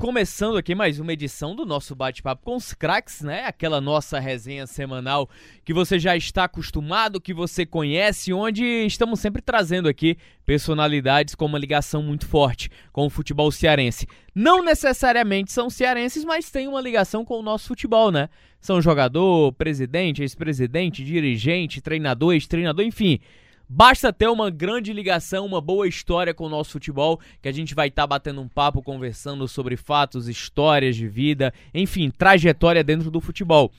Começando aqui mais uma edição do nosso bate-papo com os craques, né? Aquela nossa resenha semanal que você já está acostumado, que você conhece, onde estamos sempre trazendo aqui personalidades com uma ligação muito forte com o futebol cearense. Não necessariamente são cearenses, mas têm uma ligação com o nosso futebol, né? São jogador, presidente, ex-presidente, dirigente, treinador, ex-treinador, enfim. Basta ter uma grande ligação, uma boa história com o nosso futebol, que a gente vai estar tá batendo um papo, conversando sobre fatos, histórias de vida, enfim, trajetória dentro do futebol.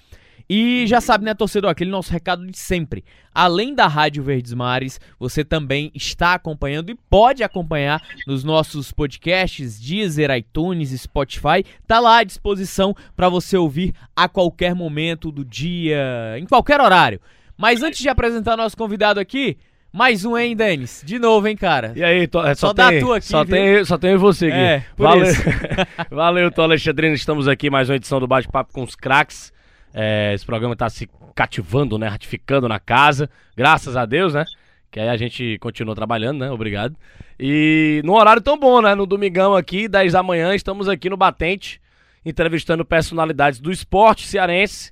E já sabe, né, torcedor, aquele nosso recado de sempre. Além da Rádio Verdes Mares, você também está acompanhando e pode acompanhar nos nossos podcasts, Deezer, iTunes, Spotify. Tá lá à disposição para você ouvir a qualquer momento do dia, em qualquer horário. Mas antes de apresentar nosso convidado aqui, mais um, hein, Denis? De novo, hein, cara? E aí, to, é, só, só tem, tua aqui. Só tem, só tem você aqui. É, Valeu, Valeu, Tô Alexandrino. Estamos aqui mais uma edição do Bate-Papo com os Craques. É, esse programa está se cativando, né? Ratificando na casa. Graças a Deus, né? Que aí a gente continua trabalhando, né? Obrigado. E num horário tão bom, né? No domingão aqui, 10 da manhã, estamos aqui no Batente, entrevistando personalidades do esporte cearense.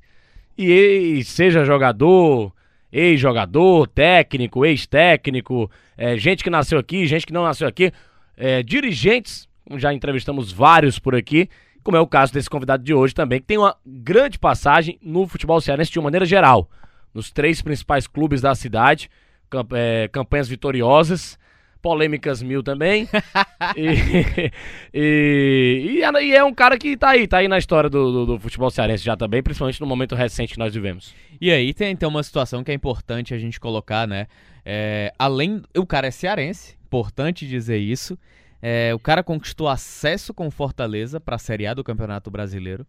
E, e seja jogador, ex-jogador, técnico, ex-técnico, é, gente que nasceu aqui, gente que não nasceu aqui, é, dirigentes, já entrevistamos vários por aqui, como é o caso desse convidado de hoje também, que tem uma grande passagem no futebol cearense de uma maneira geral, nos três principais clubes da cidade, camp é, campanhas vitoriosas, polêmicas mil também. e, e, e, é um cara que tá aí, tá aí na história do, do, do, futebol cearense já também, principalmente no momento recente que nós vivemos. E aí tem então uma situação que é importante a gente colocar, né? É, além. O cara é cearense, importante dizer isso. É, o cara conquistou acesso com Fortaleza para a Série A do Campeonato Brasileiro.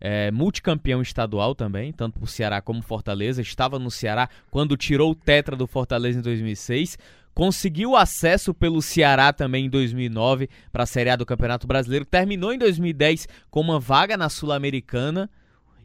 É, multicampeão estadual também, tanto por Ceará como Fortaleza. Estava no Ceará quando tirou o Tetra do Fortaleza em 2006 conseguiu acesso pelo Ceará também em 2009 para a Série A do Campeonato Brasileiro, terminou em 2010 com uma vaga na Sul-Americana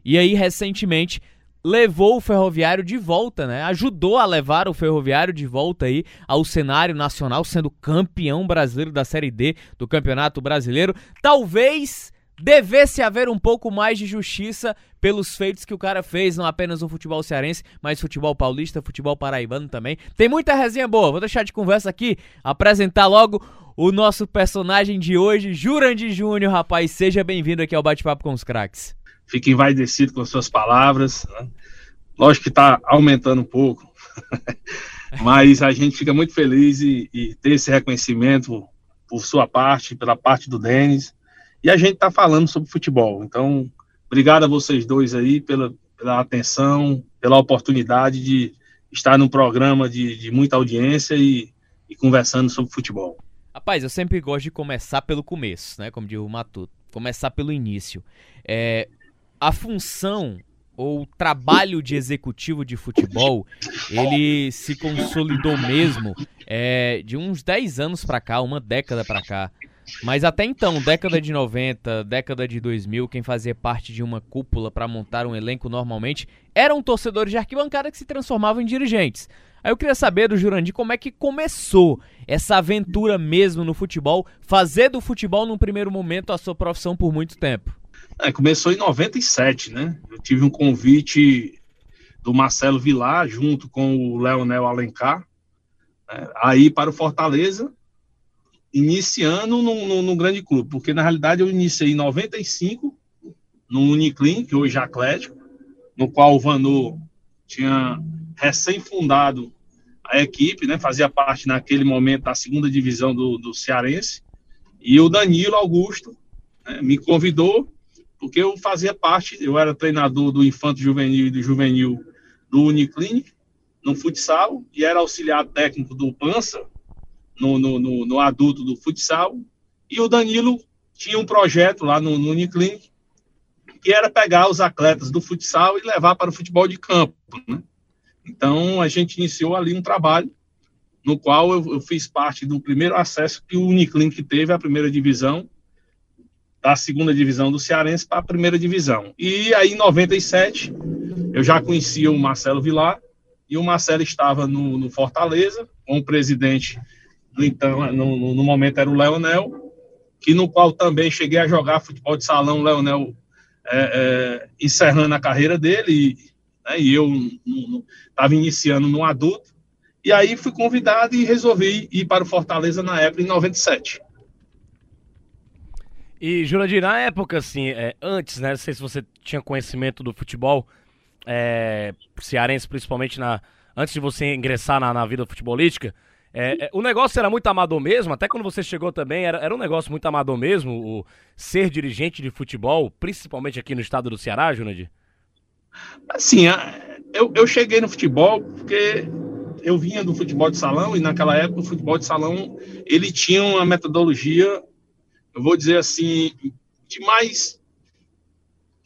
e aí recentemente levou o Ferroviário de volta, né? Ajudou a levar o Ferroviário de volta aí ao cenário nacional, sendo campeão brasileiro da Série D do Campeonato Brasileiro. Talvez devesse haver um pouco mais de justiça pelos feitos que o cara fez, não apenas no futebol cearense, mas futebol paulista, futebol paraibano também. Tem muita resenha boa, vou deixar de conversa aqui, apresentar logo o nosso personagem de hoje, Jurandir Júnior, rapaz, seja bem-vindo aqui ao Bate-Papo com os Craques. Fique envaidecido com suas palavras, né? lógico que está aumentando um pouco, mas a gente fica muito feliz e, e ter esse reconhecimento por sua parte, pela parte do Denis, e a gente está falando sobre futebol. Então, obrigado a vocês dois aí pela, pela atenção, pela oportunidade de estar num programa de, de muita audiência e, e, conversando sobre futebol. Rapaz, eu sempre gosto de começar pelo começo, né? Como diz o Matuto. Começar pelo início. É, a função ou o trabalho de executivo de futebol, ele se consolidou mesmo é, de uns 10 anos para cá, uma década para cá. Mas até então, década de 90, década de 2000, quem fazia parte de uma cúpula para montar um elenco normalmente eram torcedores de arquibancada que se transformavam em dirigentes. Aí eu queria saber do Jurandir como é que começou essa aventura mesmo no futebol, fazer do futebol num primeiro momento a sua profissão por muito tempo. É, começou em 97, né? Eu tive um convite do Marcelo Vilar junto com o Leonel Alencar, né, aí para o Fortaleza, iniciando num, grande clube, porque na realidade eu iniciei em 95 no Uniclin, que hoje é Atlético, no qual o Vanu tinha recém-fundado a equipe, né, fazia parte naquele momento da segunda divisão do, do Cearense, e o Danilo Augusto né, me convidou, porque eu fazia parte, eu era treinador do Infanto Juvenil e do Juvenil do Uniclinic, no futsal, e era auxiliar técnico do Pança, no, no, no, no adulto do futsal, e o Danilo tinha um projeto lá no, no Uniclinic, que era pegar os atletas do futsal e levar para o futebol de campo, né? Então, a gente iniciou ali um trabalho no qual eu, eu fiz parte do primeiro acesso que o Uniclinic teve à primeira divisão, da segunda divisão do Cearense para a primeira divisão. E aí, em 97, eu já conhecia o Marcelo Vilar, e o Marcelo estava no, no Fortaleza, com o presidente, então, no, no, momento era o Leonel, que no qual também cheguei a jogar futebol de salão, Leonel é, é, encerrando a carreira dele, e, né, e eu estava iniciando no adulto, e aí fui convidado e resolvi ir para o Fortaleza na época, em 97. E, Jurandir, na época, assim, é, antes, né, não sei se você tinha conhecimento do futebol é, cearense, principalmente na, antes de você ingressar na, na vida futebolística, é, é, o negócio era muito amador mesmo, até quando você chegou também, era, era um negócio muito amador mesmo, o ser dirigente de futebol, principalmente aqui no estado do Ceará, Jurandir? Assim, eu, eu cheguei no futebol porque eu vinha do futebol de salão e naquela época o futebol de salão ele tinha uma metodologia eu vou dizer assim, de mais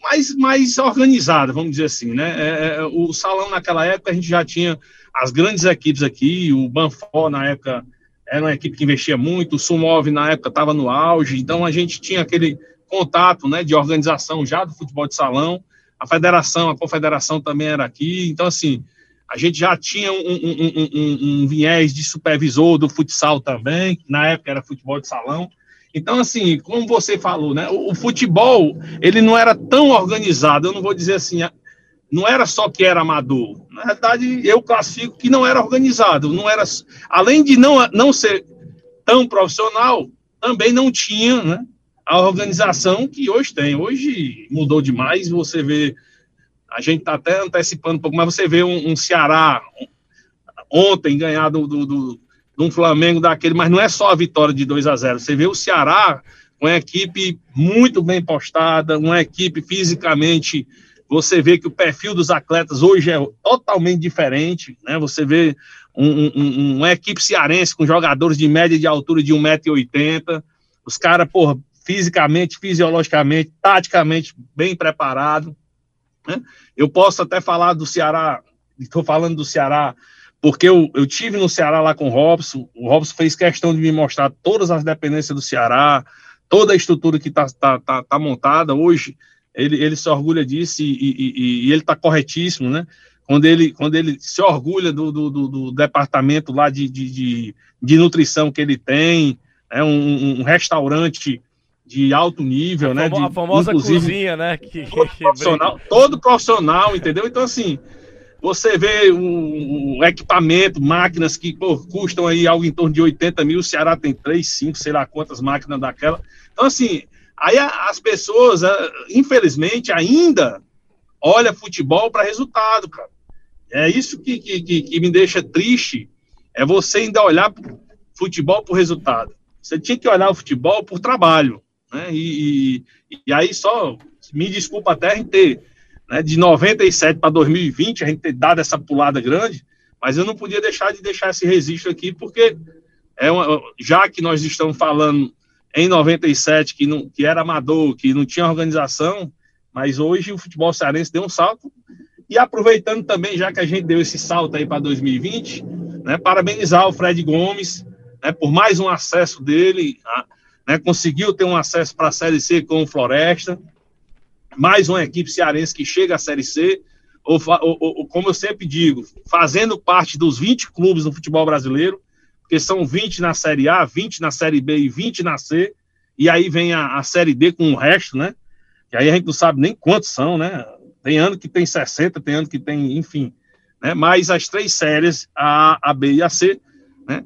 mais, mais organizada, vamos dizer assim, né? É, é, o salão naquela época a gente já tinha as grandes equipes aqui, o Banfó na época era uma equipe que investia muito, o Sumov na época estava no auge, então a gente tinha aquele contato, né, de organização já do futebol de salão, a federação, a confederação também era aqui, então assim, a gente já tinha um, um, um, um, viés de supervisor do futsal também, na época era futebol de salão, então, assim, como você falou, né? O, o, futebol, ele não era tão organizado, eu não vou dizer assim, não era só que era amador. Na verdade, eu classifico que não era organizado, não era, além de não, não ser tão profissional, também não tinha, né? A organização que hoje tem. Hoje mudou demais, você vê, a gente está até antecipando um pouco, mas você vê um, um Ceará ontem ganhar do, do, do um Flamengo daquele, mas não é só a vitória de 2 a 0 Você vê o Ceará uma equipe muito bem postada, uma equipe fisicamente. Você vê que o perfil dos atletas hoje é totalmente diferente, né? Você vê um, um, uma equipe cearense com jogadores de média de altura de 1,80m, os caras, porra, fisicamente, fisiologicamente, taticamente bem preparados. Né? Eu posso até falar do Ceará, estou falando do Ceará porque eu, eu tive no Ceará lá com o Robson, o Robson fez questão de me mostrar todas as dependências do Ceará, toda a estrutura que está tá, tá, tá, montada hoje, ele, ele se orgulha disso e, e, e ele está corretíssimo, né? Quando ele, quando ele se orgulha do, do, do, do departamento lá de, de, de, de, nutrição que ele tem, é né? um, um, restaurante de alto nível, a né? De, a famosa cozinha, né? Que, todo, profissional, todo profissional, entendeu? Então, assim, você vê o, o equipamento, máquinas que pô, custam aí algo em torno de 80 mil, o Ceará tem 3, 5, sei lá quantas máquinas daquela. Então, assim, aí as pessoas, infelizmente, ainda olha futebol para resultado, cara. É isso que, que, que, me deixa triste, é você ainda olhar futebol por resultado. Você tinha que olhar o futebol por trabalho, né? E, e, e aí só, me desculpa até a gente ter né, de 97 para 2020, a gente ter dado essa pulada grande, mas eu não podia deixar de deixar esse registro aqui, porque é uma, já que nós estamos falando em 97 que, não, que era amador, que não tinha organização, mas hoje o futebol cearense deu um salto. E aproveitando também, já que a gente deu esse salto aí para 2020, né, parabenizar o Fred Gomes né, por mais um acesso dele, né, conseguiu ter um acesso para a Série C com o Floresta, mais uma equipe cearense que chega à Série C, ou, ou, ou, como eu sempre digo, fazendo parte dos 20 clubes no futebol brasileiro, porque são 20 na Série A, 20 na Série B e 20 na C, e aí vem a, a Série D com o resto, né? E aí a gente não sabe nem quantos são, né? Tem ano que tem 60, tem ano que tem, enfim. Né? Mas as três séries, a, a B e a C, né?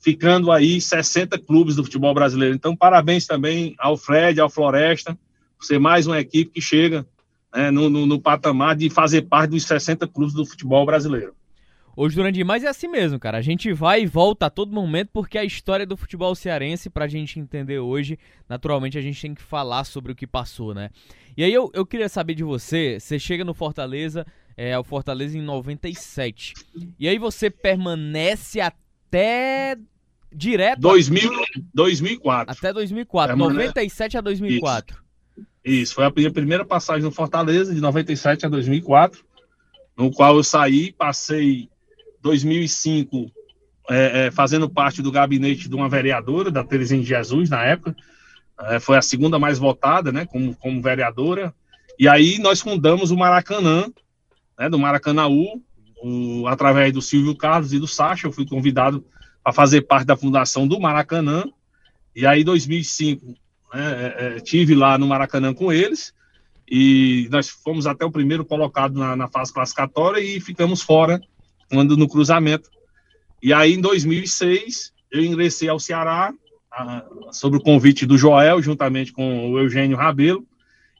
Ficando aí 60 clubes do futebol brasileiro. Então, parabéns também ao Fred, ao Floresta, ser mais uma equipe que chega né, no, no, no, patamar de fazer parte dos 60 clubes do futebol brasileiro. Hoje, durante mais é assim mesmo, cara. A gente vai e volta a todo momento porque a história do futebol cearense, pra gente entender hoje, naturalmente a gente tem que falar sobre o que passou, né? E aí eu, eu queria saber de você, você chega no Fortaleza, é o Fortaleza em 97. E aí você permanece até direto 2000, 2004. Até 2004, permanece. 97 a 2004. Isso. Isso, foi a minha primeira passagem no Fortaleza, de 97 a 2004, no qual eu saí, passei 2005 é, é, fazendo parte do gabinete de uma vereadora, da Terezinha de Jesus, na época. É, foi a segunda mais votada, né, como, como vereadora. E aí nós fundamos o Maracanã, né, do Maracanaú, o, através do Silvio Carlos e do Sacha, eu fui convidado para fazer parte da fundação do Maracanã, e aí, em 2005, né, é, é, tive lá no Maracanã com eles, e nós fomos até o primeiro colocado na, na fase classificatória e ficamos fora quando no cruzamento. E aí, em 2006, eu ingressei ao Ceará, a, sob o convite do Joel, juntamente com o Eugênio Rabelo,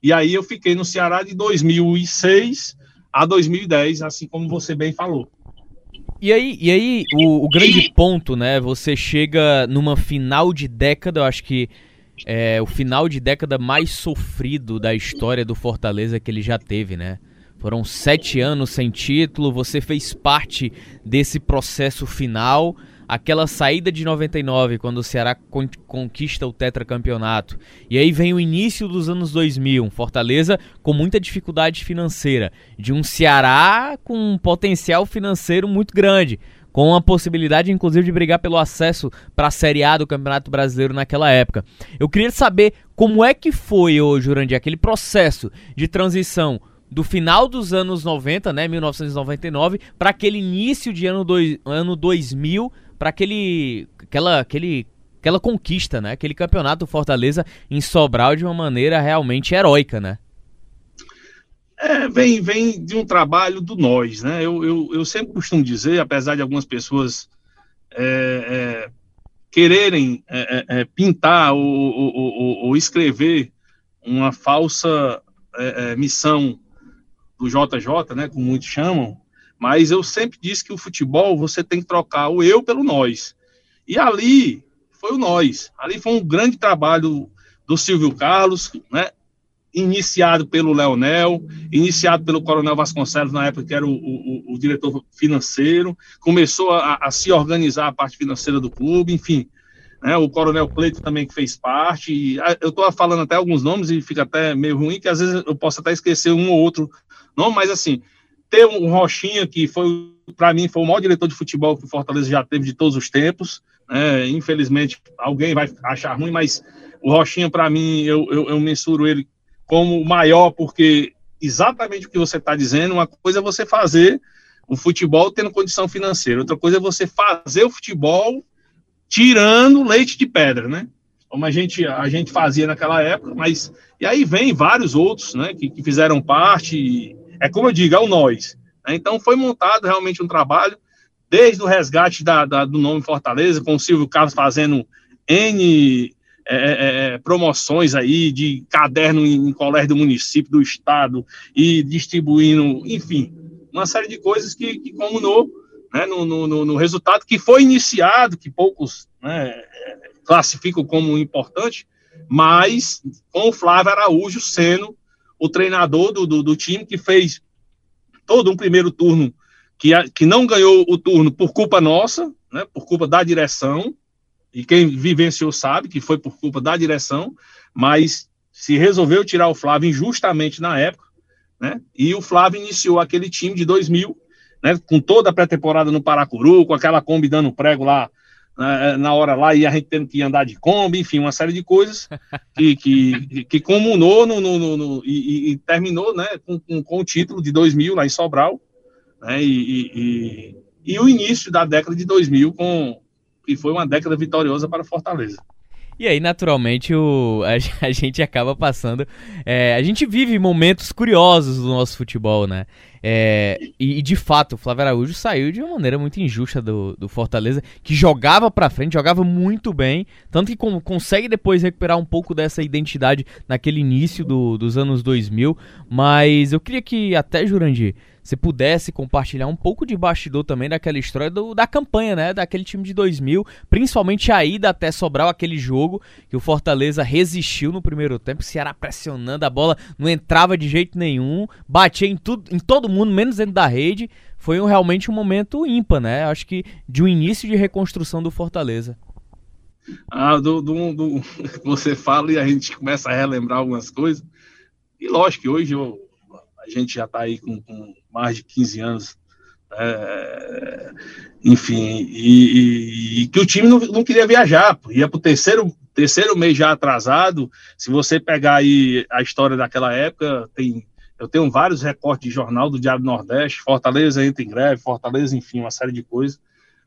e aí eu fiquei no Ceará de 2006 a 2010, assim como você bem falou. E aí, e aí o, o grande ponto, né? Você chega numa final de década, eu acho que é o final de década mais sofrido da história do Fortaleza que ele já teve, né? Foram sete anos sem título, você fez parte desse processo final aquela saída de 99, quando o Ceará con conquista o tetracampeonato. E aí vem o início dos anos 2000, um Fortaleza com muita dificuldade financeira, de um Ceará com um potencial financeiro muito grande, com a possibilidade inclusive de brigar pelo acesso para a Série A do Campeonato Brasileiro naquela época. Eu queria saber como é que foi, hoje, Jurandir, aquele processo de transição do final dos anos 90, né, 1999, para aquele início de ano, dois, ano 2000, para aquele aquela aquele aquela conquista, né? Aquele campeonato do Fortaleza em Sobral de uma maneira realmente heróica, né? É, vem, vem de um trabalho do nós, né? Eu, eu, eu sempre costumo dizer, apesar de algumas pessoas é, é, quererem é, é, é, pintar ou, ou, ou, ou, escrever uma falsa missão do JJ, né? Como muitos chamam, mas eu sempre disse que o futebol você tem que trocar o eu pelo nós. E ali foi o nós. Ali foi um grande trabalho do Silvio Carlos, né? Iniciado pelo Leonel, iniciado pelo Coronel Vasconcelos, na época que era o, o, o diretor financeiro, começou a, a, se organizar a parte financeira do clube, enfim. Né, o Coronel Cleito também que fez parte. E, eu estou falando até alguns nomes e fica até meio ruim, que às vezes eu posso até esquecer um ou outro nome, mas assim, ter um Rochinha, que foi, para mim, foi o maior diretor de futebol que o Fortaleza já teve de todos os tempos. Né? Infelizmente, alguém vai achar ruim, mas o Rochinha, para mim, eu, eu, eu mensuro ele como o maior, porque exatamente o que você está dizendo, uma coisa é você fazer o futebol tendo condição financeira, outra coisa é você fazer o futebol tirando leite de pedra, né? Como a gente, a gente fazia naquela época, mas. E aí vem vários outros, né, que, que fizeram parte é como eu digo, é o nós. Né? Então foi montado realmente um trabalho, desde o resgate da, da, do nome Fortaleza, com o Silvio Carlos fazendo N é, é, é, promoções aí de caderno em, em colégio do município, do estado, e distribuindo, enfim, uma série de coisas que, que comunou né, no, no, no, resultado que foi iniciado, que poucos né, classificam como importante, mas com o Flávio Araújo sendo o treinador do, do, do, time que fez todo um primeiro turno que, que não ganhou o turno por culpa nossa, né, por culpa da direção, e quem vivenciou sabe que foi por culpa da direção, mas se resolveu tirar o Flávio injustamente na época, né, e o Flávio iniciou aquele time de 2000, né, com toda a pré-temporada no Paracuru, com aquela Kombi dando prego lá na, na hora lá e a gente tendo que andar de Kombi, enfim, uma série de coisas que, que, que comunou no, no, no, no e, e, terminou né, com, com, com, o título de 2000 lá em Sobral, né, e, e, e, o início da década de 2000, com, que foi uma década vitoriosa para Fortaleza. E aí, naturalmente, o, a, a gente acaba passando. É, a gente vive momentos curiosos do nosso futebol, né? É, e, e, de fato, o Flávio Araújo saiu de uma maneira muito injusta do, do Fortaleza, que jogava pra frente, jogava muito bem, tanto que com, consegue depois recuperar um pouco dessa identidade naquele início do, dos anos 2000. Mas eu queria que até, Jurandir, você pudesse compartilhar um pouco de bastidor também daquela história do, da campanha, né? Daquele time de 2000, principalmente a ida até Sobral, aquele jogo que o Fortaleza resistiu no primeiro tempo, o Ceará pressionando, a bola não entrava de jeito nenhum, batia em, tudo, em todo mundo, menos dentro da rede. Foi um, realmente um momento ímpar, né? Acho que de um início de reconstrução do Fortaleza. Ah, do, do, do, você fala e a gente começa a relembrar algumas coisas. E lógico que hoje eu, a gente já está aí com, com, mais de 15 anos. É, enfim, e, e, que o time não, não queria viajar, ia para o terceiro, terceiro mês já atrasado. Se você pegar aí a história daquela época, tem eu tenho vários recortes de jornal do Diário Nordeste, Fortaleza entra em greve, Fortaleza, enfim, uma série de coisas,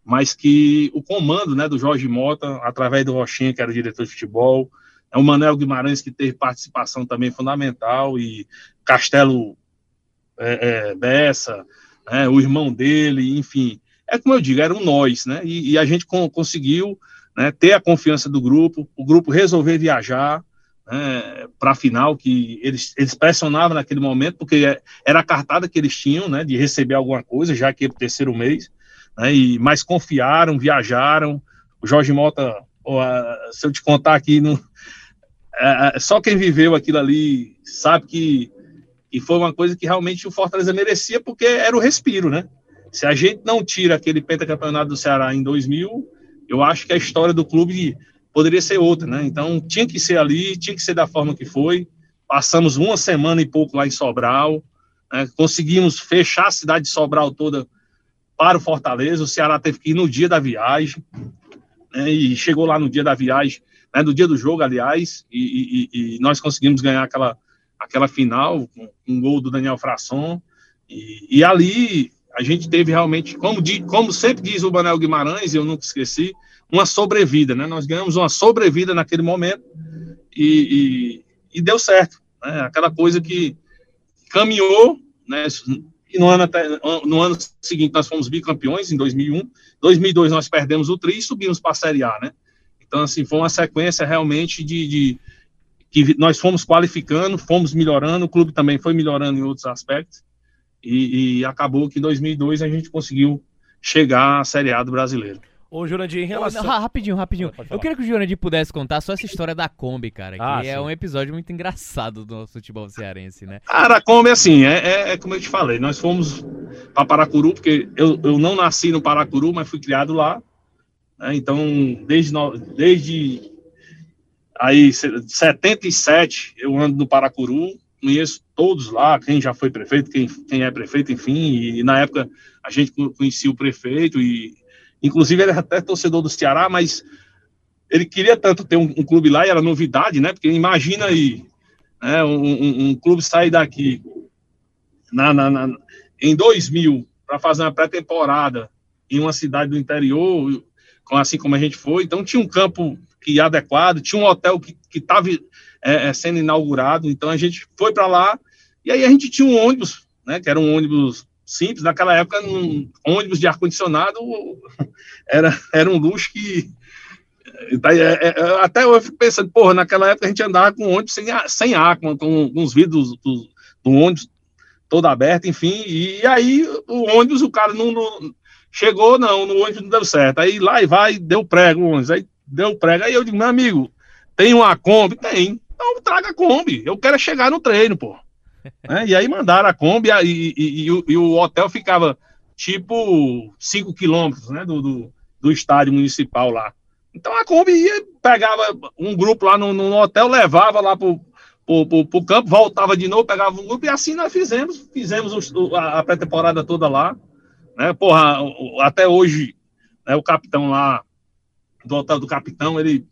mas que o comando né, do Jorge Mota, através do Rochinha, que era diretor de futebol, é o Manel Guimarães, que teve participação também fundamental, e Castelo é, é, Bessa, né, o irmão dele, enfim. É como eu digo, eram nós, né? E, e a gente conseguiu né, ter a confiança do grupo, o grupo resolver viajar, né, para a final, que eles, eles pressionavam naquele momento, porque é, era a cartada que eles tinham, né, de receber alguma coisa, já que era o terceiro mês, né, e, mas confiaram, viajaram, o Jorge Mota, se eu te contar aqui, no, é, é, só quem viveu aquilo ali sabe que, que foi uma coisa que realmente o Fortaleza merecia, porque era o respiro, né, se a gente não tira aquele pentacampeonato do Ceará em 2000, eu acho que a história do clube poderia ser outra, né? Então tinha que ser ali, tinha que ser da forma que foi. Passamos uma semana e pouco lá em Sobral, né? conseguimos fechar a cidade de Sobral toda para o Fortaleza. O Ceará teve que ir no dia da viagem, né? e chegou lá no dia da viagem, né? no dia do jogo, aliás, e, e, e nós conseguimos ganhar aquela, aquela final com um gol do Daniel Frasson. E, e ali a gente teve realmente, como, como sempre diz o Banel Guimarães, eu nunca esqueci, uma sobrevida, né? Nós ganhamos uma sobrevida naquele momento e, e, e deu certo, né? Aquela coisa que caminhou, né? E no ano, até, no ano seguinte nós fomos bicampeões, em 2001. 2002 nós perdemos o tri e subimos para a Série A, né? Então, assim, foi uma sequência realmente de, de que nós fomos qualificando, fomos melhorando, o clube também foi melhorando em outros aspectos, e, e, acabou que em 2002 a gente conseguiu chegar à Série A do brasileiro. Ô, Jurandir, em relação. Não, rapidinho, rapidinho. Eu queria que o Jurandir pudesse contar só essa história da Kombi, cara. Que ah, é um episódio muito engraçado do nosso futebol cearense, né? Cara, a Kombi, assim, é, é, é, como eu te falei. Nós fomos para Paracuru, porque eu, eu não nasci no Paracuru, mas fui criado lá. Né? Então, desde, desde aí, 77, eu ando no Paracuru. Conheço todos lá, quem já foi prefeito, quem, quem é prefeito, enfim. E, e na época a gente conhecia o prefeito e Inclusive, ele é até torcedor do Ceará, mas ele queria tanto ter um, um clube lá, e era novidade, né? Porque imagina aí, né, um, um, um clube sair daqui na, na, na em 2000 para fazer uma pré-temporada em uma cidade do interior, assim como a gente foi. Então, tinha um campo que adequado, tinha um hotel que estava é, é, sendo inaugurado. Então, a gente foi para lá e aí a gente tinha um ônibus, né? Que era um ônibus simples. Naquela época, um ônibus de ar-condicionado era, era um luxo que. É, é, até eu fico pensando, porra, naquela época a gente andava com ônibus sem, sem ar, com, com, com os vidros do, do, ônibus todo aberto, enfim. E aí o ônibus, o cara não, não chegou, não, no ônibus não deu certo. Aí lá e vai, deu prego o ônibus. Aí deu prego. Aí eu digo, meu amigo, tem uma Kombi? Tem. Então traga a Kombi. Eu quero chegar no treino, pô. Né? E aí mandaram a Kombi e, e, e, e, o hotel ficava tipo 5 quilômetros né, do, do, do, estádio municipal lá. Então a Kombi ia, pegava um grupo lá no, no hotel, levava lá pro, pro, pro, pro, campo, voltava de novo, pegava um grupo e assim nós fizemos, fizemos a, a pré-temporada toda lá. Né? Porra, até hoje, né, o capitão lá do hotel do capitão, ele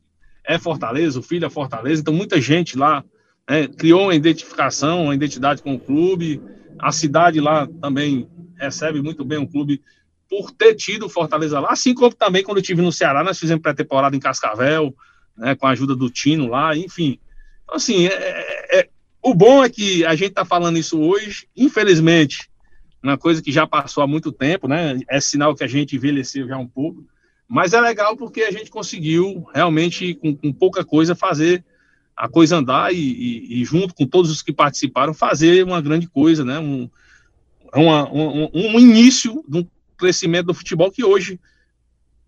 é Fortaleza, o filho é Fortaleza, então muita gente lá é, criou uma identificação, uma identidade com o clube. A cidade lá também recebe muito bem o clube por ter tido Fortaleza lá, assim como também quando eu estive no Ceará, nós fizemos pré-temporada em Cascavel, né, com a ajuda do Tino lá, enfim. Então, assim, é, é, é, o bom é que a gente está falando isso hoje, infelizmente, uma coisa que já passou há muito tempo, né? É sinal que a gente envelheceu já um pouco, mas é legal porque a gente conseguiu realmente, com, com pouca coisa, fazer a coisa andar e, e, e, junto com todos os que participaram, fazer uma grande coisa, né? Um, uma, um, um início de um crescimento do futebol que hoje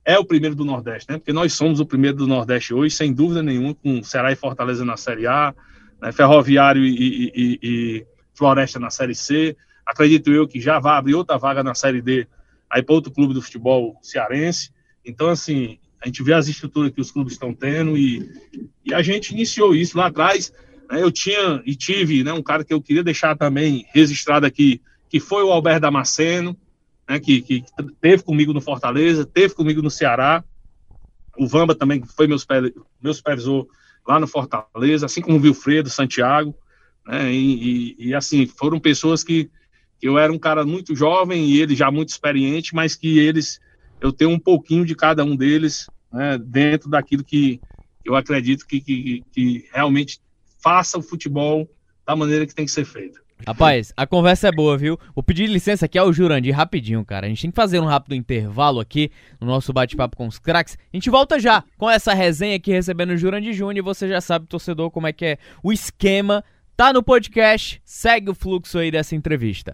é o primeiro do Nordeste, né? Porque nós somos o primeiro do Nordeste hoje, sem dúvida nenhuma, com Ceará e Fortaleza na Série A, né? Ferroviário e, e, e, Floresta na Série C. Acredito eu que já vai abrir outra vaga na Série D aí para outro clube do futebol cearense. Então, assim, a gente vê as estruturas que os clubes estão tendo e, e a gente iniciou isso lá atrás. Né, eu tinha e tive né, um cara que eu queria deixar também registrado aqui, que foi o Alberto Damasceno, né, que, que teve comigo no Fortaleza, teve comigo no Ceará. O Vamba também foi meu, meu supervisor lá no Fortaleza, assim como o Wilfredo, Santiago. Né? E, e, e, assim, foram pessoas que, que eu era um cara muito jovem e ele já muito experiente, mas que eles, eu tenho um pouquinho de cada um deles né, dentro daquilo que eu acredito que, que, que realmente faça o futebol da maneira que tem que ser feito. Rapaz, a conversa é boa, viu? Vou pedir licença aqui ao Jurandir rapidinho, cara. A gente tem que fazer um rápido intervalo aqui no nosso bate-papo com os craques. A gente volta já com essa resenha aqui recebendo o Jurandir Júnior. Você já sabe, torcedor, como é que é o esquema. Tá no podcast, segue o fluxo aí dessa entrevista.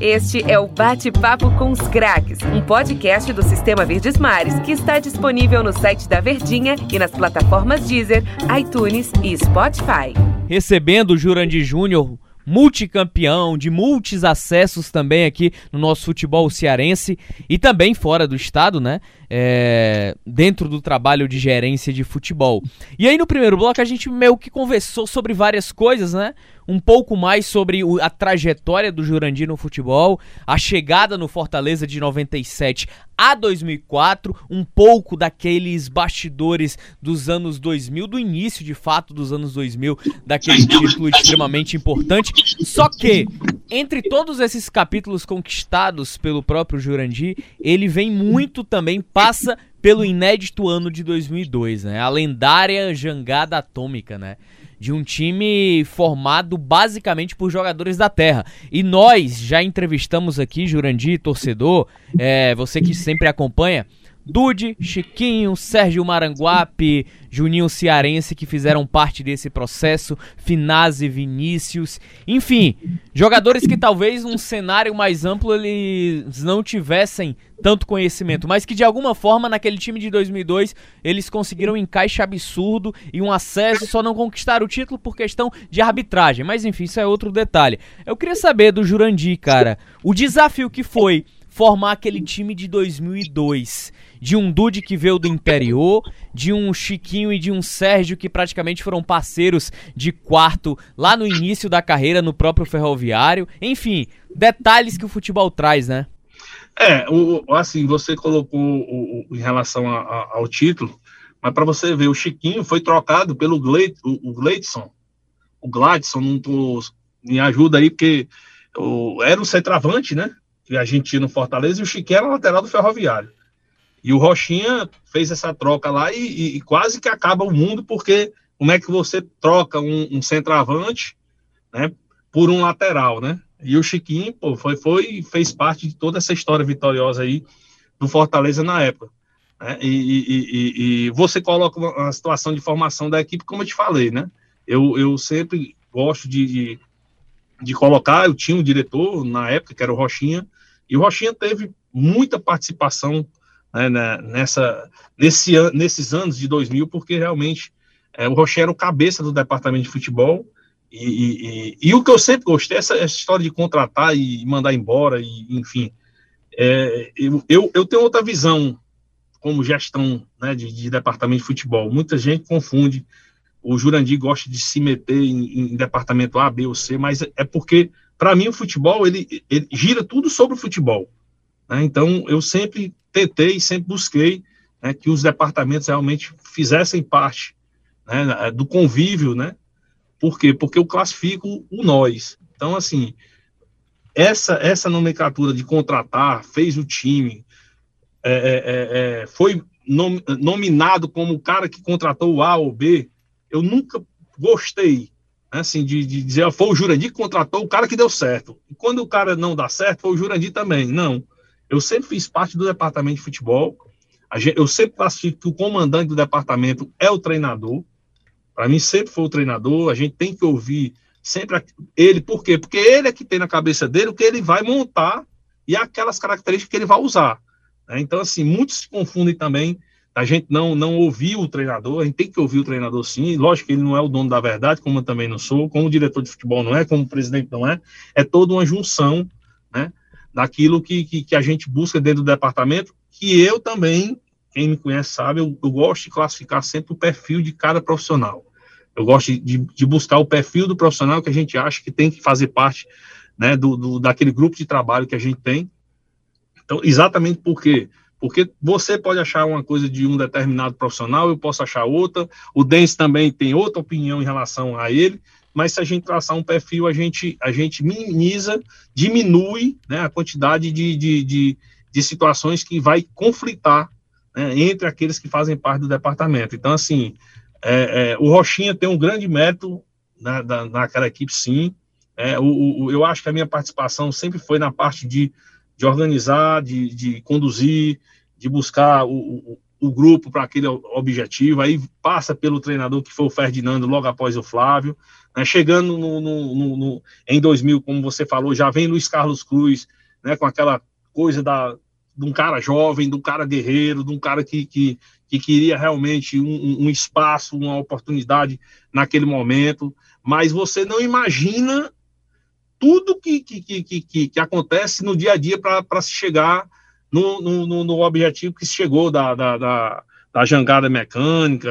Este é o Bate-Papo com os Craques, um podcast do Sistema Verdes Mares que está disponível no site da Verdinha e nas plataformas Deezer, iTunes e Spotify. Recebendo o Jurandir Júnior multicampeão, de multis acessos também aqui no nosso futebol cearense e também fora do estado, né? É, dentro do trabalho de gerência de futebol. E aí no primeiro bloco a gente meio que conversou sobre várias coisas, né? um pouco mais sobre a trajetória do Jurandir no futebol, a chegada no Fortaleza de 97 a 2004, um pouco daqueles bastidores dos anos 2000, do início de fato dos anos 2000, daquele título extremamente importante. Só que, entre todos esses capítulos conquistados pelo próprio Jurandir, ele vem muito também, passa pelo inédito ano de 2002, né? A lendária jangada atômica, né? de um time formado basicamente por jogadores da terra. E nós já entrevistamos aqui, Jurandir, torcedor, é, você que sempre acompanha, Dude, Chiquinho, Sérgio Maranguape, Juninho Cearense que fizeram parte desse processo, Finazzi, Vinícius, enfim, jogadores que talvez num cenário mais amplo eles não tivessem tanto conhecimento, mas que de alguma forma naquele time de 2002 eles conseguiram um encaixe absurdo e um acesso, só não conquistaram o título por questão de arbitragem, mas enfim, isso é outro detalhe. Eu queria saber do Jurandir, cara, o desafio que foi formar aquele time de 2002 de um Dude que veio do interior, de um Chiquinho e de um Sérgio que praticamente foram parceiros de quarto lá no início da carreira no próprio Ferroviário. Enfim, detalhes que o futebol traz, né? É, o, assim, você colocou o, o, em relação a, a, ao título, mas para você ver, o Chiquinho foi trocado pelo Gleit, o, o Gleidson. O Gladson, não tô, me ajuda aí, porque o, era o centroavante, né? Que a gente no Fortaleza, e o Chiquinho era lateral do Ferroviário. E o Rochinha fez essa troca lá e, e, e, quase que acaba o mundo, porque como é que você troca um, um centroavante né, por um lateral, né? E o Chiquinho, pô, foi, foi fez parte de toda essa história vitoriosa aí do Fortaleza na época. Né? E, e, e, você coloca uma, situação de formação da equipe, como eu te falei, né? Eu, eu sempre gosto de, de, de colocar, eu tinha um diretor na época, que era o Rochinha, e o Rochinha teve muita participação né, né, nessa, nesse, nesses anos de 2000, porque realmente é, o Rocher era o cabeça do departamento de futebol, e, e, e, o que eu sempre gostei, essa, essa história de contratar e mandar embora, e enfim, é, eu, eu, eu, tenho outra visão como gestão né, de, de, departamento de futebol. Muita gente confunde, o Jurandir gosta de se meter em, em departamento A, B ou C, mas é porque, para mim, o futebol, ele, ele gira tudo sobre o futebol. Né? Então, eu sempre tentei, sempre busquei né, que os departamentos realmente fizessem parte né, do convívio, né? Por quê? Porque eu classifico o nós. Então, assim, essa, essa nomenclatura de contratar, fez o time, é, é, é, é foi nom, nominado como o cara que contratou o A ou B, eu nunca gostei, né, assim, de, de dizer, foi o Jurandir que contratou o cara que deu certo. E quando o cara não dá certo, foi o Jurandir também. Não. Eu sempre fiz parte do departamento de futebol. eu sempre classifico que o comandante do departamento é o treinador. Para mim, sempre foi o treinador. A gente tem que ouvir sempre ele. Por quê? Porque ele é que tem na cabeça dele o que ele vai montar e aquelas características que ele vai usar. Né? Então, assim, muitos se confundem também. A gente não, não ouvir o treinador, a gente tem que ouvir o treinador sim. Lógico que ele não é o dono da verdade, como eu também não sou, como diretor de futebol não é, como presidente não é. É toda uma junção daquilo que, que, que, a gente busca dentro do departamento, que eu também, quem me conhece sabe, eu, eu gosto de classificar sempre o perfil de cada profissional. Eu gosto de, de, buscar o perfil do profissional que a gente acha que tem que fazer parte né, do, do, daquele grupo de trabalho que a gente tem. Então, exatamente por quê? Porque você pode achar uma coisa de um determinado profissional, eu posso achar outra, o Dens também tem outra opinião em relação a ele, mas se a gente traçar um perfil, a gente, a gente minimiza, diminui né, a quantidade de, de, de, de situações que vai conflitar né, entre aqueles que fazem parte do departamento. Então, assim, é, é, o Rochinha tem um grande mérito na, na, naquela equipe, sim. É, o, o, eu acho que a minha participação sempre foi na parte de, de organizar, de, de conduzir, de buscar o, o grupo para aquele objetivo, aí passa pelo treinador que foi o Ferdinando logo após o Flávio, né, chegando no, no, no, no, em 2000, como você falou, já vem Luiz Carlos Cruz, né, com aquela coisa da, de um cara jovem, de um cara guerreiro, de um cara que, que, que queria realmente um, um espaço, uma oportunidade naquele momento, mas você não imagina tudo que, que, que, que, que acontece no dia a dia para se chegar no, no, no, objetivo que chegou da, da, da, da jangada mecânica,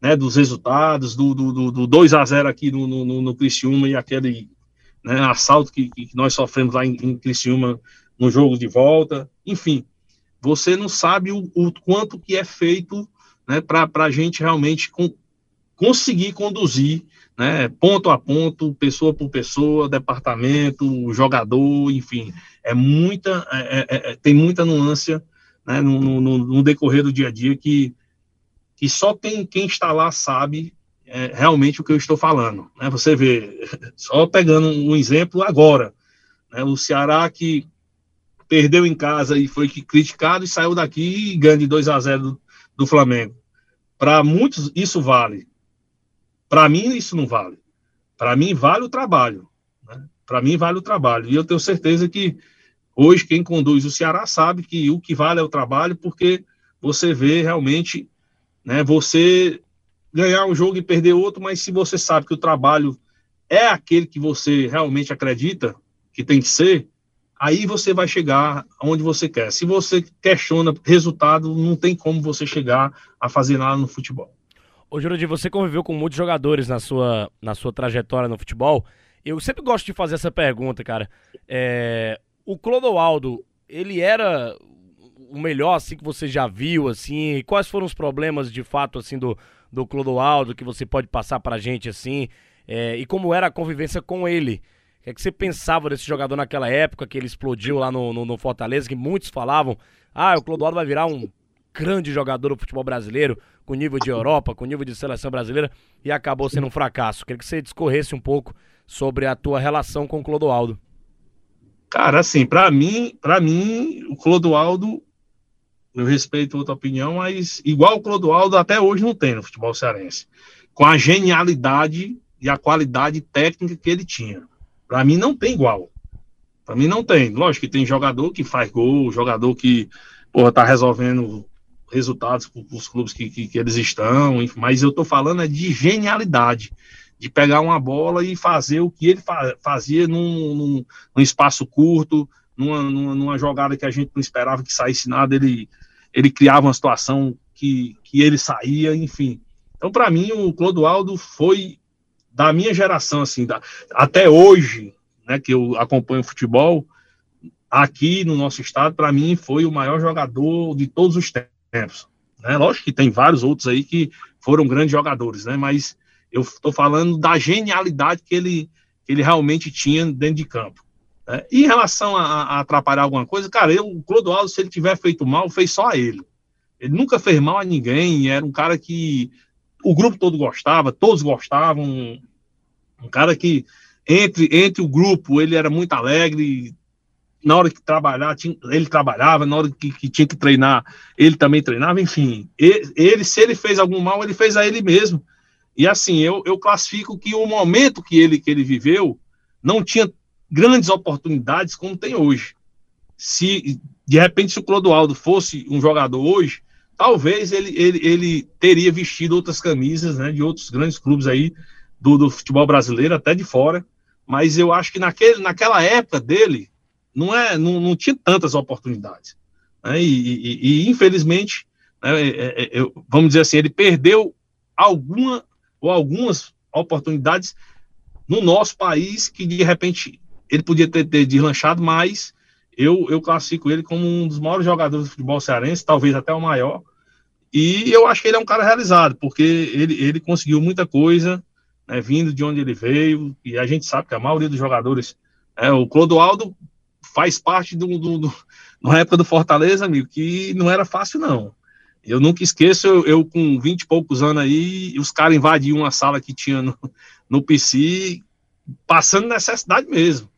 né, dos resultados, do, do, do 2 a 0 aqui no, no, no Criciúma e aquele né, assalto que, que nós sofremos lá em, em Criciúma no jogo de volta, enfim, você não sabe o, o quanto que é feito né, para a gente realmente conseguir conduzir né, ponto a ponto, pessoa por pessoa, departamento, jogador, enfim, é muita, é, é, é tem muita nuance né, no, no, no, decorrer do dia a dia que, que só quem, quem está lá sabe é, realmente o que eu estou falando. Né? Você vê, só pegando um exemplo agora, né, o Ceará que perdeu em casa e foi criticado e saiu daqui e ganha de 2 a 0 do, do Flamengo. Para muitos, isso vale. Para mim, isso não vale. Para mim, vale o trabalho. Né? Para mim, vale o trabalho. E eu tenho certeza que hoje quem conduz o Ceará sabe que o que vale é o trabalho, porque você vê realmente né, você ganhar um jogo e perder outro, mas se você sabe que o trabalho é aquele que você realmente acredita que tem que ser, aí você vai chegar onde você quer. Se você questiona resultado, não tem como você chegar a fazer nada no futebol. Ô, Jurandir, você conviveu com muitos jogadores na sua, na sua trajetória no futebol. Eu sempre gosto de fazer essa pergunta, cara. É, o Clodoaldo, ele era o melhor, assim, que você já viu, assim? Quais foram os problemas, de fato, assim, do, do Clodoaldo que você pode passar pra gente, assim? É, e como era a convivência com ele? O que, é que você pensava desse jogador naquela época que ele explodiu lá no, no, no Fortaleza, que muitos falavam, ah, o Clodoaldo vai virar um grande jogador do futebol brasileiro, com nível de Europa, com nível de seleção brasileira, e acabou sendo um fracasso. Queria que você discorresse um pouco sobre a tua relação com o Clodoaldo. Cara, assim, para mim, para mim, o Clodoaldo, eu respeito outra opinião, mas igual o Clodoaldo até hoje não tem no futebol cearense. Com a genialidade e a qualidade técnica que ele tinha. Para mim não tem igual. Para mim não tem. Lógico que tem jogador que faz gol, jogador que porra, tá resolvendo resultados para os clubes que, que, que, eles estão, mas eu estou falando é de genialidade, de pegar uma bola e fazer o que ele fa fazia num, num, num, espaço curto, numa, numa, numa, jogada que a gente não esperava que saísse nada, ele, ele criava uma situação que, que ele saía, enfim. Então, para mim, o Clodoaldo foi da minha geração, assim, da, até hoje, né, que eu acompanho futebol, aqui no nosso estado, para mim, foi o maior jogador de todos os tempos tempos. Né? Lógico que tem vários outros aí que foram grandes jogadores, né? Mas eu estou falando da genialidade que ele, que ele realmente tinha dentro de campo. Né? E em relação a, a, atrapalhar alguma coisa, cara, eu, o Clodoaldo, se ele tiver feito mal, fez só a ele. Ele nunca fez mal a ninguém, era um cara que o grupo todo gostava, todos gostavam, um cara que entre, entre o grupo ele era muito alegre, na hora que trabalhar, tinha, ele trabalhava, na hora que, que, tinha que treinar, ele também treinava, enfim. Ele, se ele fez algum mal, ele fez a ele mesmo. E assim, eu, eu classifico que o momento que ele, que ele viveu não tinha grandes oportunidades como tem hoje. Se, de repente, se o Clodoaldo fosse um jogador hoje, talvez ele, ele, ele teria vestido outras camisas, né, de outros grandes clubes aí do, do futebol brasileiro, até de fora. Mas eu acho que naquele, naquela época dele, não, é, não, não tinha tantas oportunidades. Né? E, e, e, infelizmente, né, é, é, é vamos dizer assim, ele perdeu alguma ou algumas oportunidades no nosso país que de repente ele podia ter, ter deslanchado, mas eu, eu classifico ele como um dos maiores jogadores do futebol cearense, talvez até o maior. E eu acho que ele é um cara realizado, porque ele, ele conseguiu muita coisa né, vindo de onde ele veio, e a gente sabe que a maioria dos jogadores, é, o Clodoaldo faz parte do, do, do, na época do Fortaleza, amigo, que não era fácil, não. Eu nunca esqueço, eu, eu com 20 e poucos anos aí, os caras invadiam uma sala que tinha no, no PC, passando necessidade mesmo.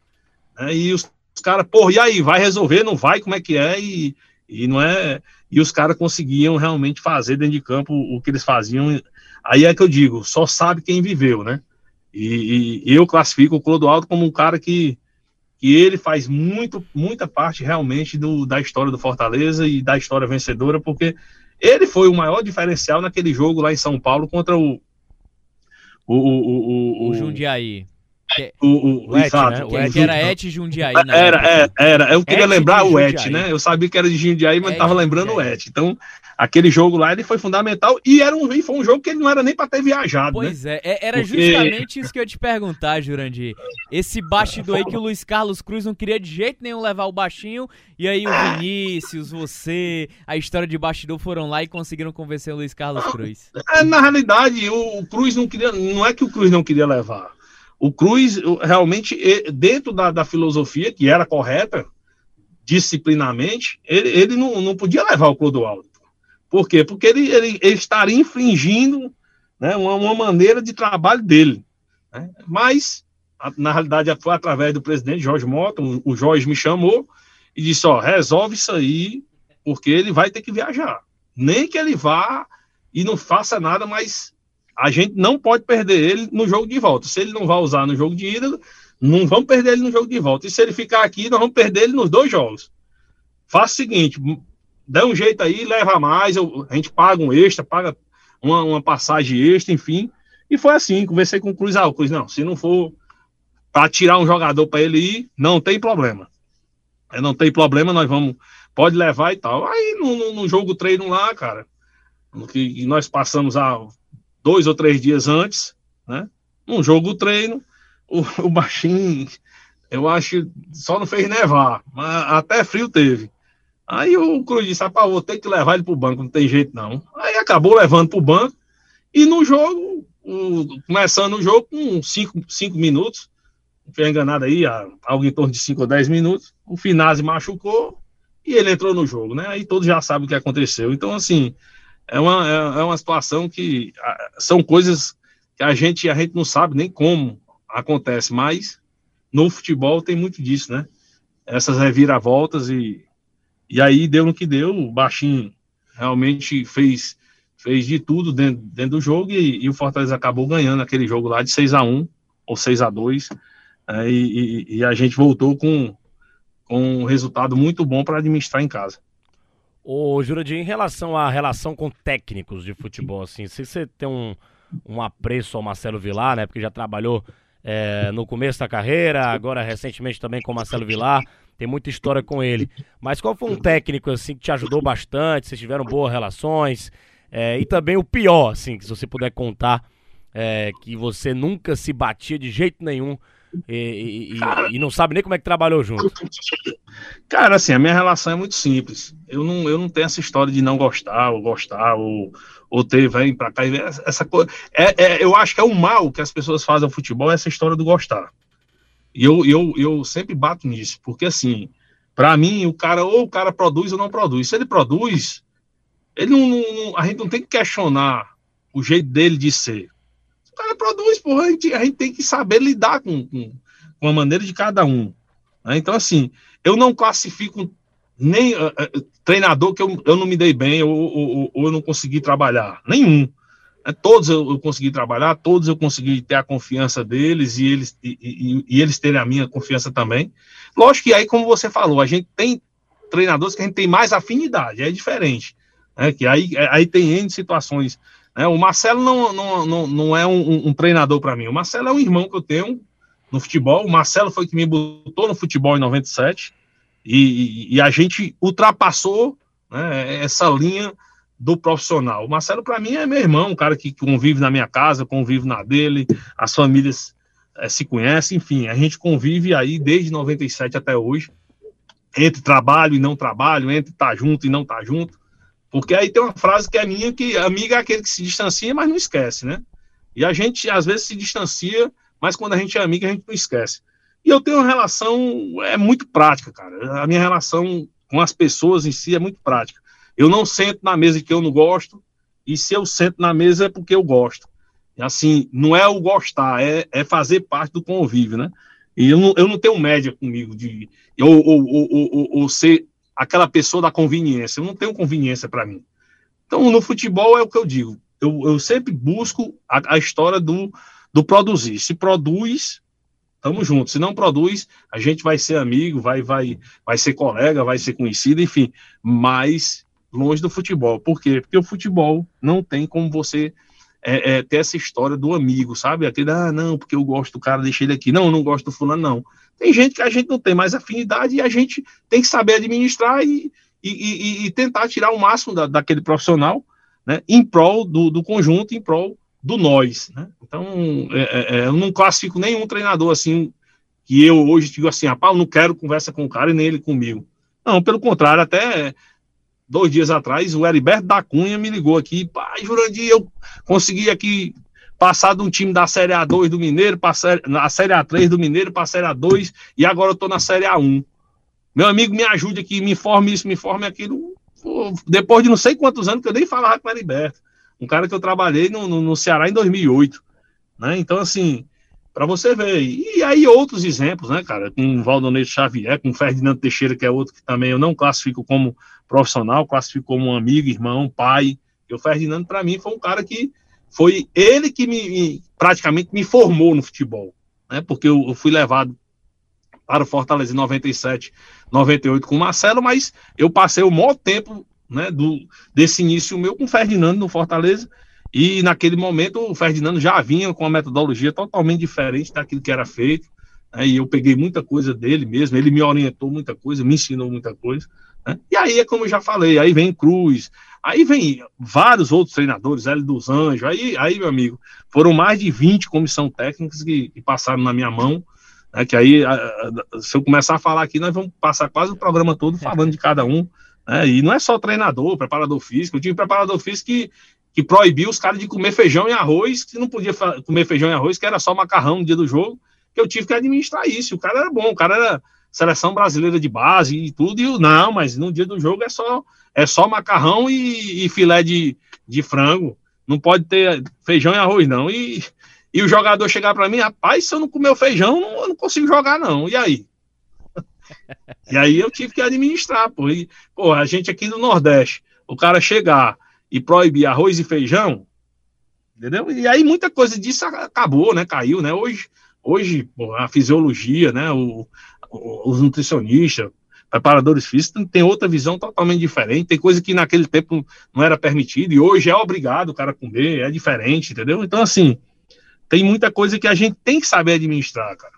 Né? E os, os caras, pô, e aí, vai resolver, não vai, como é que é? E, e não é. E os caras conseguiam realmente fazer dentro de campo o que eles faziam. Aí é que eu digo, só sabe quem viveu, né? E, e eu classifico o Clodoaldo como um cara que, que ele faz muito, muita parte realmente do, da história do Fortaleza e da história vencedora, porque ele foi o maior diferencial naquele jogo lá em São Paulo contra o. O, o, o, o, Jundiaí. O, o, o, Et, né? o Et era Et Jundiaí, né? Era, era, era. Eu queria Et lembrar o Et, né? Eu sabia que era de Jundiaí, mas Et, tava lembrando o Et. Então, aquele jogo lá, ele foi fundamental e era um, foi um jogo que ele não era nem para ter viajado, Pois né? é, era Porque... justamente isso que eu ia te perguntar, Jurandir. Esse bastidor aí que o Luiz Carlos Cruz não queria de jeito nenhum levar o baixinho, e aí o Vinícius, você, a história de bastidor foram lá e conseguiram convencer o Luiz Carlos Cruz. É, na realidade, o, o Cruz não queria, não é que o Cruz não queria levar. O Cruz, realmente, dentro da, da filosofia, que era correta, disciplinamente, ele, ele não, não podia levar o Clodoaldo. Por quê? Porque ele, ele, ele estaria infringindo né, uma, uma, maneira de trabalho dele. Né? Mas, na realidade, foi através do presidente Jorge Mota, o Jorge me chamou e disse, ó, resolve isso aí, porque ele vai ter que viajar. Nem que ele vá e não faça nada, mas a gente não pode perder ele no jogo de volta. Se ele não vai usar no jogo de ida, não vamos perder ele no jogo de volta. E se ele ficar aqui, nós vamos perder ele nos dois jogos. Faça o seguinte, dá um jeito aí, leva mais, a gente paga um extra, paga uma, uma passagem extra, enfim. E foi assim, conversei com o Cruz, ah, o Cruz, não, se não for para tirar um jogador para ele ir, não tem problema. Não tem problema, nós vamos, pode levar e tal. Aí no, no, no jogo treino lá, cara, que nós passamos a dois ou três dias antes, né? Um jogo treino, o, o baixinho, eu acho, só não fez nevar, mas até frio teve. Aí o Cruz disse, rapaz, vou ter que levar ele pro banco, não tem jeito não. Aí acabou levando pro banco, e no jogo, o, começando o jogo com cinco, cinco minutos, não foi enganado aí, algo em torno de cinco ou dez minutos, o Finazzi machucou, e ele entrou no jogo, né? Aí todos já sabem o que aconteceu. Então, assim, é uma, é, é uma situação que são coisas que a gente, a gente não sabe nem como acontece, mas no futebol tem muito disso, né? Essas reviravoltas e, e aí deu no que deu, o Baixinho realmente fez, fez de tudo dentro, dentro do jogo e, e o Fortaleza acabou ganhando aquele jogo lá de 6 a 1 ou 6 a 2 é, e, e, a gente voltou com, com um resultado muito bom para administrar em casa. Ô, Jurandir, em relação à relação com técnicos de futebol, assim, se você tem um, um apreço ao Marcelo Vilar, né? Porque já trabalhou é, no começo da carreira, agora recentemente também com o Marcelo Vilar, tem muita história com ele. Mas qual foi um técnico, assim, que te ajudou bastante, vocês tiveram boas relações? É, e também o pior, assim, que se você puder contar, é, que você nunca se batia de jeito nenhum e, e, e, não sabe nem como é que trabalhou junto. Cara, assim, a minha relação é muito simples. Eu não, eu não tenho essa história de não gostar, ou gostar, ou, ou ter, vem pra cá. Essa coisa. É, é, eu acho que é o mal que as pessoas fazem ao futebol, essa história do gostar. E eu, eu, eu sempre bato nisso, porque assim, para mim, o cara, ou o cara produz ou não produz. Se ele produz, ele não, não, a gente não tem que questionar o jeito dele de ser cara produz, porra, a gente, a gente tem que saber lidar com, com, com a maneira de cada um. Né? Então, assim, eu não classifico nem uh, treinador que eu, eu não me dei bem ou, ou, ou eu não consegui trabalhar. Nenhum. Né? Todos eu, consegui trabalhar, todos eu consegui ter a confiança deles e eles, e, e, e, eles terem a minha confiança também. Lógico que aí, como você falou, a gente tem treinadores que a gente tem mais afinidade, é diferente. Né? Que aí, aí tem N situações é, o Marcelo não, não, não, não é um, um treinador para mim. O Marcelo é um irmão que eu tenho no futebol. O Marcelo foi que me botou no futebol em 97 e, e a gente ultrapassou né, essa linha do profissional. O Marcelo, para mim, é meu irmão, um cara que convive na minha casa, convive na dele, as famílias é, se conhecem, enfim, a gente convive aí desde 97 até hoje, entre trabalho e não trabalho, entre estar tá junto e não estar tá junto. Porque aí tem uma frase que é minha, que amiga é aquele que se distancia, mas não esquece, né? E a gente, às vezes, se distancia, mas quando a gente é amigo, a gente não esquece. E eu tenho uma relação, é muito prática, cara. A minha relação com as pessoas em si é muito prática. Eu não sento na mesa que eu não gosto, e se eu sento na mesa é porque eu gosto. Assim, não é o gostar, é, é fazer parte do convívio, né? E eu não, eu não tenho média comigo de ou, ou, ou, ou, ou ser aquela pessoa da conveniência. Eu não tenho conveniência para mim. Então, no futebol é o que eu digo. Eu, eu sempre busco a, a história do, do produzir. Se produz, Tamo junto. Se não produz, a gente vai ser amigo, vai, vai, vai ser colega, vai ser conhecido, enfim, mas longe do futebol. Por quê? Porque o futebol não tem como você é, é, ter essa história do amigo, sabe? Aquele, ah, não, porque eu gosto do cara, deixei ele aqui. Não, eu não gosto do fulano, não. Tem gente que a gente não tem mais afinidade e a gente tem que saber administrar e, e, e, e tentar tirar o máximo da, daquele profissional, né? Em prol do, do conjunto, em prol do nós, né? Então, é, é, é, eu não classifico nenhum treinador assim que eu hoje digo assim, rapaz, eu não quero conversa com o cara e nem ele comigo. Não, pelo contrário, até dois dias atrás, o Heriberto da Cunha me ligou aqui, pai, Jurandir, eu consegui aqui passar de um time da Série A2 do Mineiro para a Série A3 do Mineiro para a Série A2 e agora eu tô na Série A1. Meu amigo, me ajude aqui, me informe isso, me informe aquilo. Depois de não sei quantos anos que eu nem falava com o Heriberto um cara que eu trabalhei no, no, no Ceará em 2008, né? Então, assim, para você ver. E aí outros exemplos, né, cara? Com o Valdoneiro Xavier, com o Ferdinando Teixeira, que é outro que também eu não classifico como profissional, classifico como um amigo, irmão, pai. E o Ferdinando, para mim, foi um cara que foi ele que me, me, praticamente me formou no futebol, né? Porque eu, eu fui levado para o Fortaleza em 97, 98 com o Marcelo, mas eu passei o maior tempo né, do, desse início meu com o Ferdinando no Fortaleza. E naquele momento o Ferdinando já vinha com uma metodologia totalmente diferente daquilo que era feito. Né, e eu peguei muita coisa dele mesmo, ele me orientou muita coisa, me ensinou muita coisa. Né, e aí é como eu já falei, aí vem Cruz, aí vem vários outros treinadores, Hélio dos Anjos, aí, aí, meu amigo, foram mais de 20 comissão técnicas que, que passaram na minha mão. Né, que aí, se eu começar a falar aqui, nós vamos passar quase o programa todo falando de cada um. Né? E não é só treinador, preparador físico. Eu tive preparador físico que, que proibiu os caras de comer feijão e arroz, que não podia comer feijão e arroz, que era só macarrão no dia do jogo, que eu tive que administrar isso. O cara era bom, o cara era seleção brasileira de base e tudo, e não, mas no dia do jogo é só, é só macarrão e, e filé de, de frango. Não pode ter feijão e arroz, não. E, e o jogador chegar para mim, rapaz, se eu não comer o feijão, não, eu não consigo jogar, não. E aí? E aí eu tive que administrar, pô. E, pô, a gente aqui no Nordeste, o cara chegar e proibir arroz e feijão, entendeu? E aí muita coisa disso acabou, né? Caiu, né? Hoje, hoje pô, a fisiologia, né? O, os nutricionistas, preparadores físicos tem outra visão totalmente diferente. Tem coisa que naquele tempo não era permitido e hoje é obrigado o cara comer, é diferente, entendeu? Então, assim, tem muita coisa que a gente tem que saber administrar, cara.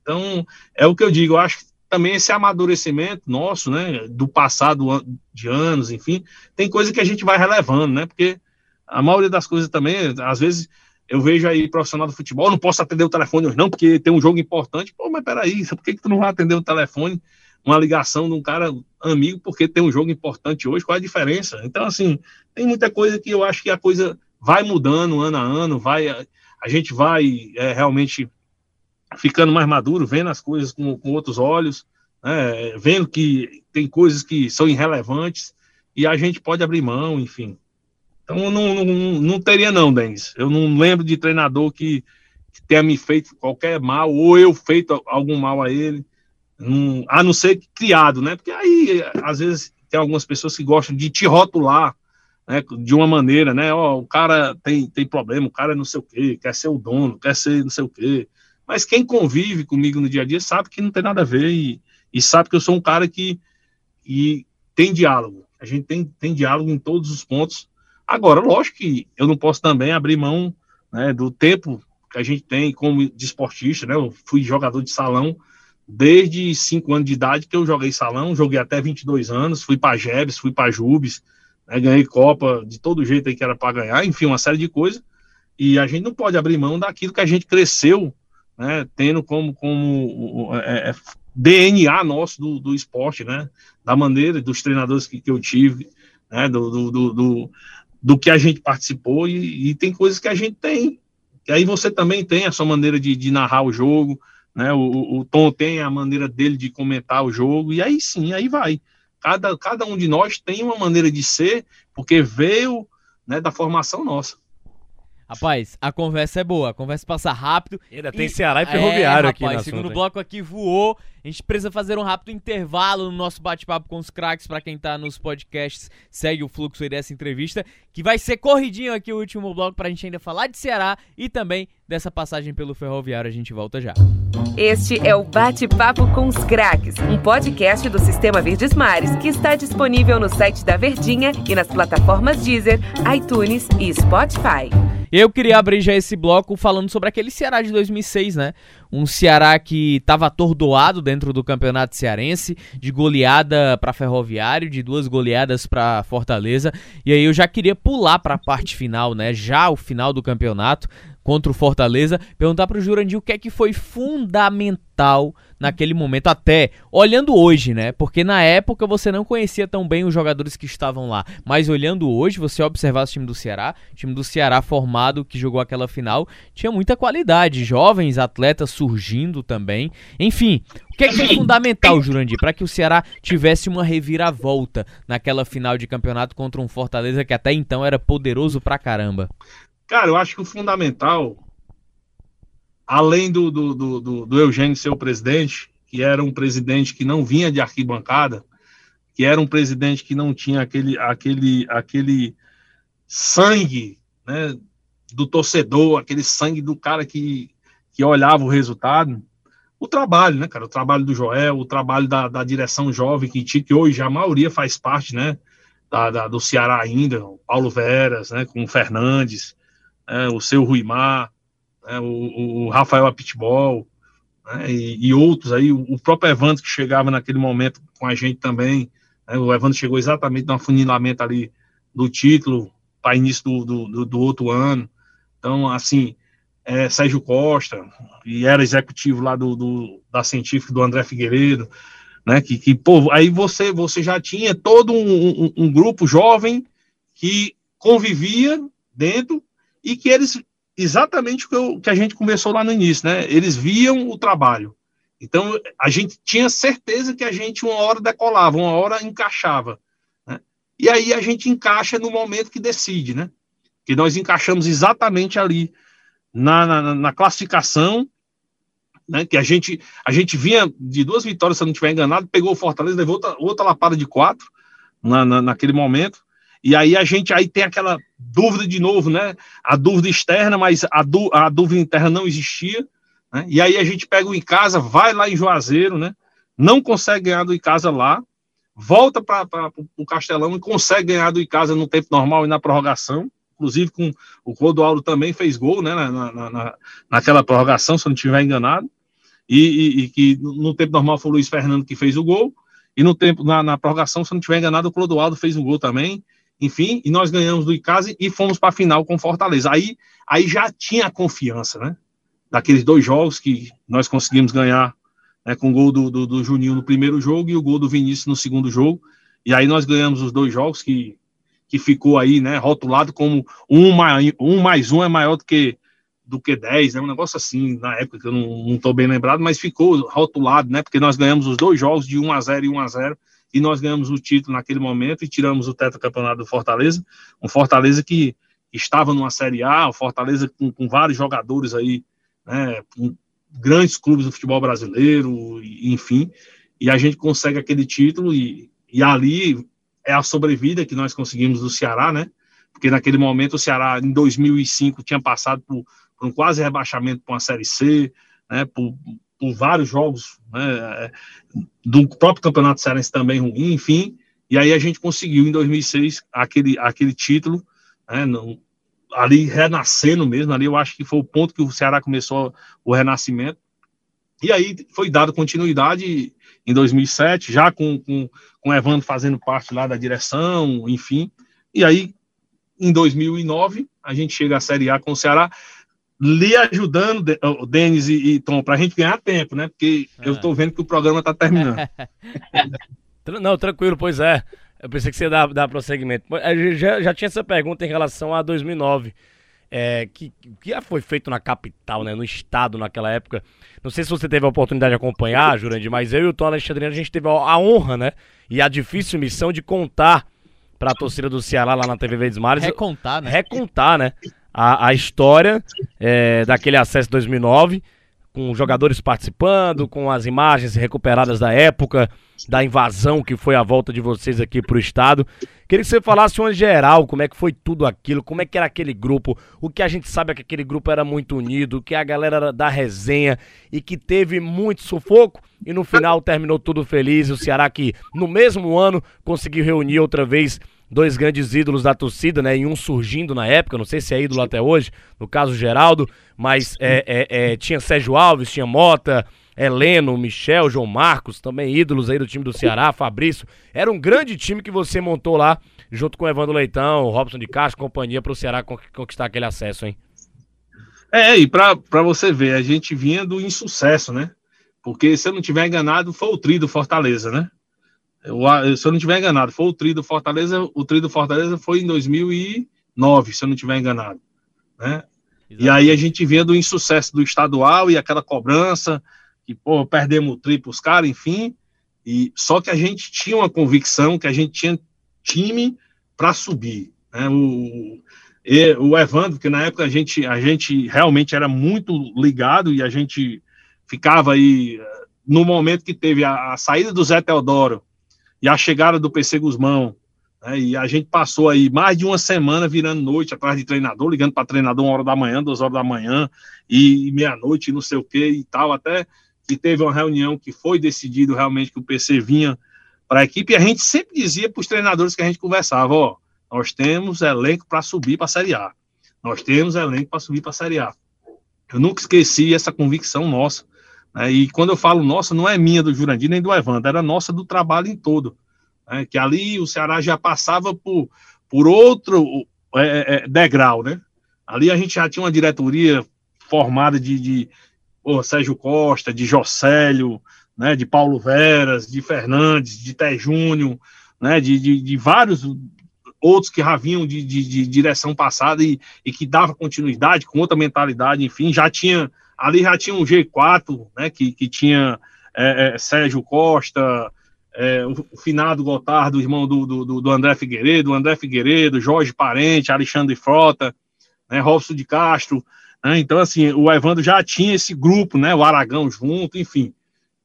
Então, é o que eu digo, eu acho que também esse amadurecimento nosso, né, do passado de anos, enfim, tem coisa que a gente vai relevando, né, porque a maioria das coisas também, às vezes eu vejo aí profissional do futebol, não posso atender o telefone hoje não, porque tem um jogo importante, pô, mas peraí, por que, que tu não vai atender o telefone, uma ligação de um cara amigo, porque tem um jogo importante hoje, qual é a diferença? Então, assim, tem muita coisa que eu acho que a coisa vai mudando ano a ano, vai, a gente vai é, realmente ficando mais maduro, vendo as coisas com, com outros olhos, né, vendo que tem coisas que são irrelevantes e a gente pode abrir mão, enfim. Então não, não, não teria não, Denis. Eu não lembro de treinador que, que, tenha me feito qualquer mal ou eu feito algum mal a ele, não, a não ser criado, né? Porque aí às vezes tem algumas pessoas que gostam de te rotular, né, de uma maneira, né? Ó, o cara tem, tem problema, o cara é não sei o quê, quer ser o dono, quer ser não sei o quê. Mas quem convive comigo no dia a dia sabe que não tem nada a ver e, e sabe que eu sou um cara que, que tem diálogo. A gente tem, tem diálogo em todos os pontos. Agora, lógico que eu não posso também abrir mão né, do tempo que a gente tem como desportista, né? Eu fui jogador de salão desde 5 anos de idade que eu joguei salão, joguei até 22 anos, fui para Jebs, fui para Jubes, né, ganhei Copa de todo jeito aí que era para ganhar, enfim, uma série de coisas. E a gente não pode abrir mão daquilo que a gente cresceu né, tendo como, como é, é DNA nosso do, do esporte, né, da maneira dos treinadores que, que eu tive, né, do, do, do, do, que a gente participou, e, e, tem coisas que a gente tem E aí você também tem a sua maneira de, de narrar o jogo, né? O, o, Tom tem a maneira dele de comentar o jogo, e aí sim, aí vai. Cada, cada um de nós tem uma maneira de ser, porque veio né, da formação nossa. Rapaz, a conversa é boa, a conversa passa rápido. Ainda tem Ceará e Ferroviário é, aqui, rapaz, segundo assunto, bloco aqui voou. A gente precisa fazer um rápido intervalo no nosso bate-papo com os craques. Para quem tá nos podcasts, segue o fluxo aí dessa entrevista, que vai ser corridinho aqui o último bloco pra gente ainda falar de Ceará e também dessa passagem pelo Ferroviário. A gente volta já. Este é o Bate-Papo com os Craques, um podcast do Sistema Verdes Mares que está disponível no site da Verdinha e nas plataformas Deezer, iTunes e Spotify. Eu queria abrir já esse bloco falando sobre aquele Ceará de 2006, né? Um Ceará que estava atordoado dentro do Campeonato Cearense, de goleada para Ferroviário, de duas goleadas para Fortaleza. E aí eu já queria pular para a parte final, né? Já o final do campeonato contra o Fortaleza, perguntar para o Jurandir o que é que foi fundamental naquele momento, até olhando hoje, né? Porque na época você não conhecia tão bem os jogadores que estavam lá, mas olhando hoje, você observar o time do Ceará, o time do Ceará formado que jogou aquela final, tinha muita qualidade, jovens atletas surgindo também. Enfim, o que é que foi fundamental, Jurandir, para que o Ceará tivesse uma reviravolta naquela final de campeonato contra um Fortaleza que até então era poderoso pra caramba? Cara, eu acho que o fundamental, além do, do, do, do, Eugênio ser o presidente, que era um presidente que não vinha de arquibancada, que era um presidente que não tinha aquele, aquele, aquele sangue né, do torcedor, aquele sangue do cara que, que olhava o resultado. O trabalho, né, cara? O trabalho do Joel, o trabalho da, da direção jovem que, que hoje a maioria faz parte, né? Da, da, do Ceará ainda, Paulo Veras, né, com o Fernandes, é, o seu Ruimar, é, o, o, Rafael Apitbol, né, e, e, outros aí, o, próprio Evandro que chegava naquele momento com a gente também, né, o Evandro chegou exatamente no afunilamento ali do título para início do, do, do, outro ano, então, assim, é, Sérgio Costa, e era executivo lá do, do da científica do André Figueiredo, né, que, que pô, aí você, você já tinha todo um, um, um grupo jovem que convivia dentro e que eles, exatamente o que, eu, que a gente conversou lá no início, né? Eles viam o trabalho. Então, a gente tinha certeza que a gente uma hora decolava, uma hora encaixava. Né? E aí a gente encaixa no momento que decide, né? Que nós encaixamos exatamente ali na, na, na classificação, né? Que a gente, a gente vinha de duas vitórias, se eu não estiver enganado, pegou o Fortaleza, levou outra, outra lapada de quatro na, na, naquele momento. E aí a gente aí tem aquela dúvida de novo, né? A dúvida externa, mas a, a dúvida interna não existia. Né? E aí a gente pega o em casa, vai lá em Juazeiro, né? Não consegue ganhar do em casa lá, volta para o Castelão e consegue ganhar do em casa no tempo normal e na prorrogação. Inclusive com o Rodoaldo também fez gol, né? Na, na, na, naquela prorrogação, se eu não estiver enganado. E, que no tempo normal foi o Luiz Fernando que fez o gol. E no tempo, na, na prorrogação, se eu não estiver enganado, o Clodoaldo fez o gol também enfim, e nós ganhamos do Icasa e fomos para a final com Fortaleza. Aí, aí já tinha a confiança, né? Daqueles dois jogos que nós conseguimos ganhar, né, com o gol do, do, do, Juninho no primeiro jogo e o gol do Vinícius no segundo jogo. E aí nós ganhamos os dois jogos que, que ficou aí, né, rotulado como um mais, um mais um é maior do que do que 10, né? Um negócio assim, na época que eu não estou bem lembrado, mas ficou rotulado, né? Porque nós ganhamos os dois jogos de 1 a 0 e 1 a 0 e nós ganhamos o título naquele momento e tiramos o tetracampeonato do Fortaleza, um Fortaleza que estava numa Série A, um Fortaleza com, com vários jogadores aí, né, grandes clubes do futebol brasileiro, enfim, e a gente consegue aquele título e, e ali é a sobrevida que nós conseguimos do Ceará, né, porque naquele momento o Ceará, em 2005, tinha passado por, por um quase rebaixamento para uma Série C, né, por, por vários jogos né, do próprio Campeonato Cearense também ruim, enfim, e aí a gente conseguiu em 2006 aquele, aquele título, né, no, ali renascendo mesmo, ali eu acho que foi o ponto que o Ceará começou o renascimento, e aí foi dado continuidade em 2007, já com, com, com o Evandro fazendo parte lá da direção, enfim, e aí em 2009 a gente chega à Série A com o Ceará, lhe ajudando, o Denis e, e Tom, para a gente ganhar tempo, né? Porque ah. eu estou vendo que o programa está terminando. Não, tranquilo, pois é. Eu pensei que você ia dar, dar prosseguimento. Já, já tinha essa pergunta em relação a 2009. é, que, que foi feito na capital, né, no estado naquela época. Não sei se você teve a oportunidade de acompanhar, Jurandir, mas eu e o Tom Alexandrino, a gente teve a honra, né, e a difícil missão de contar para a torcida do Ceará lá na TV Verdes Mares. Recontar, né? Recontar, né, a, a história é, daquele acesso 2009 com jogadores participando, com as imagens recuperadas da época, da invasão que foi a volta de vocês aqui para o estado. Queria que você falasse uma geral, como é que foi tudo aquilo, como é que era aquele grupo, o que a gente sabe é que aquele grupo era muito unido, que a galera era da resenha e que teve muito sufoco e no final terminou tudo feliz. O Ceará que no mesmo ano conseguiu reunir outra vez dois grandes ídolos da torcida, né? E um surgindo na época, não sei se é ídolo até hoje, no caso Geraldo, mas é, é, é, tinha Sérgio Alves, tinha Mota, Heleno, Michel, João Marcos, também ídolos aí do time do Ceará, Fabrício. Era um grande time que você montou lá, junto com o Evandro Leitão, Robson de Castro, companhia, para o Ceará conquistar aquele acesso, hein? É, e para você ver, a gente vinha do insucesso, né? Porque, se eu não tiver enganado, foi o tri do Fortaleza, né? Se eu não estiver enganado, foi o tri do Fortaleza. O tri do Fortaleza foi em 2009, se eu não estiver enganado. Né? E aí a gente vinha do insucesso do estadual e aquela cobrança, que, pô, perdemos o tri para os caras, enfim. E, só que a gente tinha uma convicção que a gente tinha time para subir. Né? O, e, o Evandro, que na época a gente, a gente realmente era muito ligado e a gente ficava aí no momento que teve a, a saída do Zé Teodoro e a chegada do PC Guzmão. Né, e a gente passou aí mais de uma semana virando noite atrás de treinador, ligando para treinador uma hora da manhã, duas horas da manhã, e, e meia-noite, não sei o que e tal, até que teve uma reunião que foi decidido realmente que o PC vinha para a equipe, e a gente sempre dizia para os treinadores que a gente conversava, ó, nós temos elenco para subir para a Série A. Nós temos elenco para subir para a Série A. Eu nunca esqueci essa convicção nossa. Né? E quando eu falo nossa, não é minha do Jurandir nem do Evandro, era nossa do trabalho em todo. Né? Que ali o Ceará já passava por, por outro é, é, é, degrau, né? Ali a gente já tinha uma diretoria formada de, de Sérgio Costa, de Jocélio, né, de Paulo Veras, de Fernandes, de Té Júnior, né, de, de, de, vários outros que já vinham de, de, de direção passada e, e, que dava continuidade, com outra mentalidade, enfim, já tinha ali já tinha um G4, né, que, que tinha é, é, Sérgio Costa, é, o, o, finado Gotardo, irmão do, do, do, André Figueiredo, André Figueiredo, Jorge Parente, Alexandre Frota, né, Robson de Castro, né, então assim, o Evandro já tinha esse grupo, né, o Aragão junto, enfim,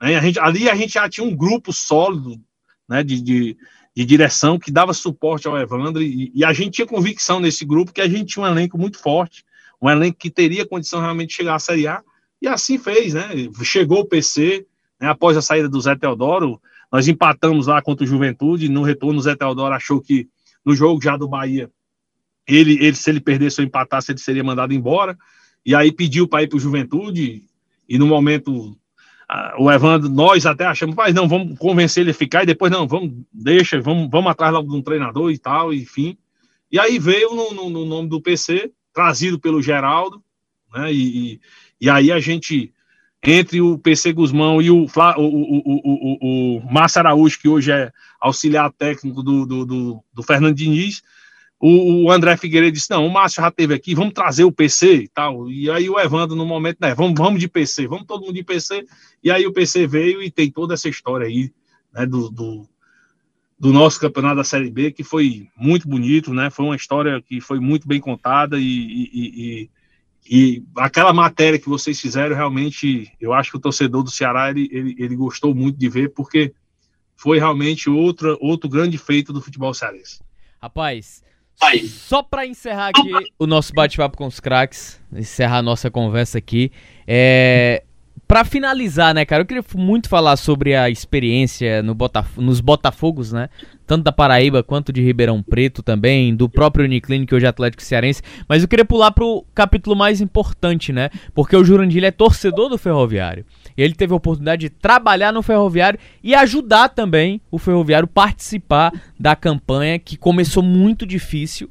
né, a gente, ali a gente já tinha um grupo sólido, né, de, de, de direção que dava suporte ao Evandro e, e, a gente tinha convicção nesse grupo que a gente tinha um elenco muito forte, um elenco que teria condição realmente de chegar à Série A, e assim fez, né? Chegou o PC, né, após a saída do Zé Teodoro, nós empatamos lá contra o Juventude, no retorno o Zé Teodoro achou que no jogo já do Bahia, ele, ele se ele perdesse ou empatasse, ele seria mandado embora, e aí pediu para ir para o Juventude, e no momento o Evandro, nós até achamos, mas não, vamos convencer ele a ficar, e depois não, vamos, deixa, vamos, vamos atrás logo de um treinador e tal, enfim. E aí veio no, no, no nome do PC, trazido pelo Geraldo, né? E, e, aí a gente, entre o PC Guzmão e o, o, o, o, o Márcio Araújo, que hoje é auxiliar técnico do, do, do, do Fernando Diniz, o, o, André Figueiredo disse: não, o Márcio já teve aqui, vamos trazer o PC e tal. E aí o Evandro, no momento, né, vamos, vamos de PC, vamos todo mundo de PC. E aí o PC veio e tem toda essa história aí, né, do, do, do nosso campeonato da Série B, que foi muito bonito, né? Foi uma história que foi muito bem contada e, e, e, e aquela matéria que vocês fizeram, realmente, eu acho que o torcedor do Ceará, ele, ele, ele gostou muito de ver, porque foi realmente outro outro grande feito do futebol cearense. Rapaz, Aí. Só para encerrar aqui o nosso bate-papo com os craques, encerrar a nossa conversa aqui, é, Pra finalizar, né, cara, eu queria muito falar sobre a experiência no Botaf nos Botafogos, né? Tanto da Paraíba quanto de Ribeirão Preto também, do próprio Uniclinic, hoje Atlético Cearense. Mas eu queria pular pro capítulo mais importante, né? Porque o Jurandir é torcedor do Ferroviário. E ele teve a oportunidade de trabalhar no Ferroviário e ajudar também o Ferroviário participar da campanha que começou muito difícil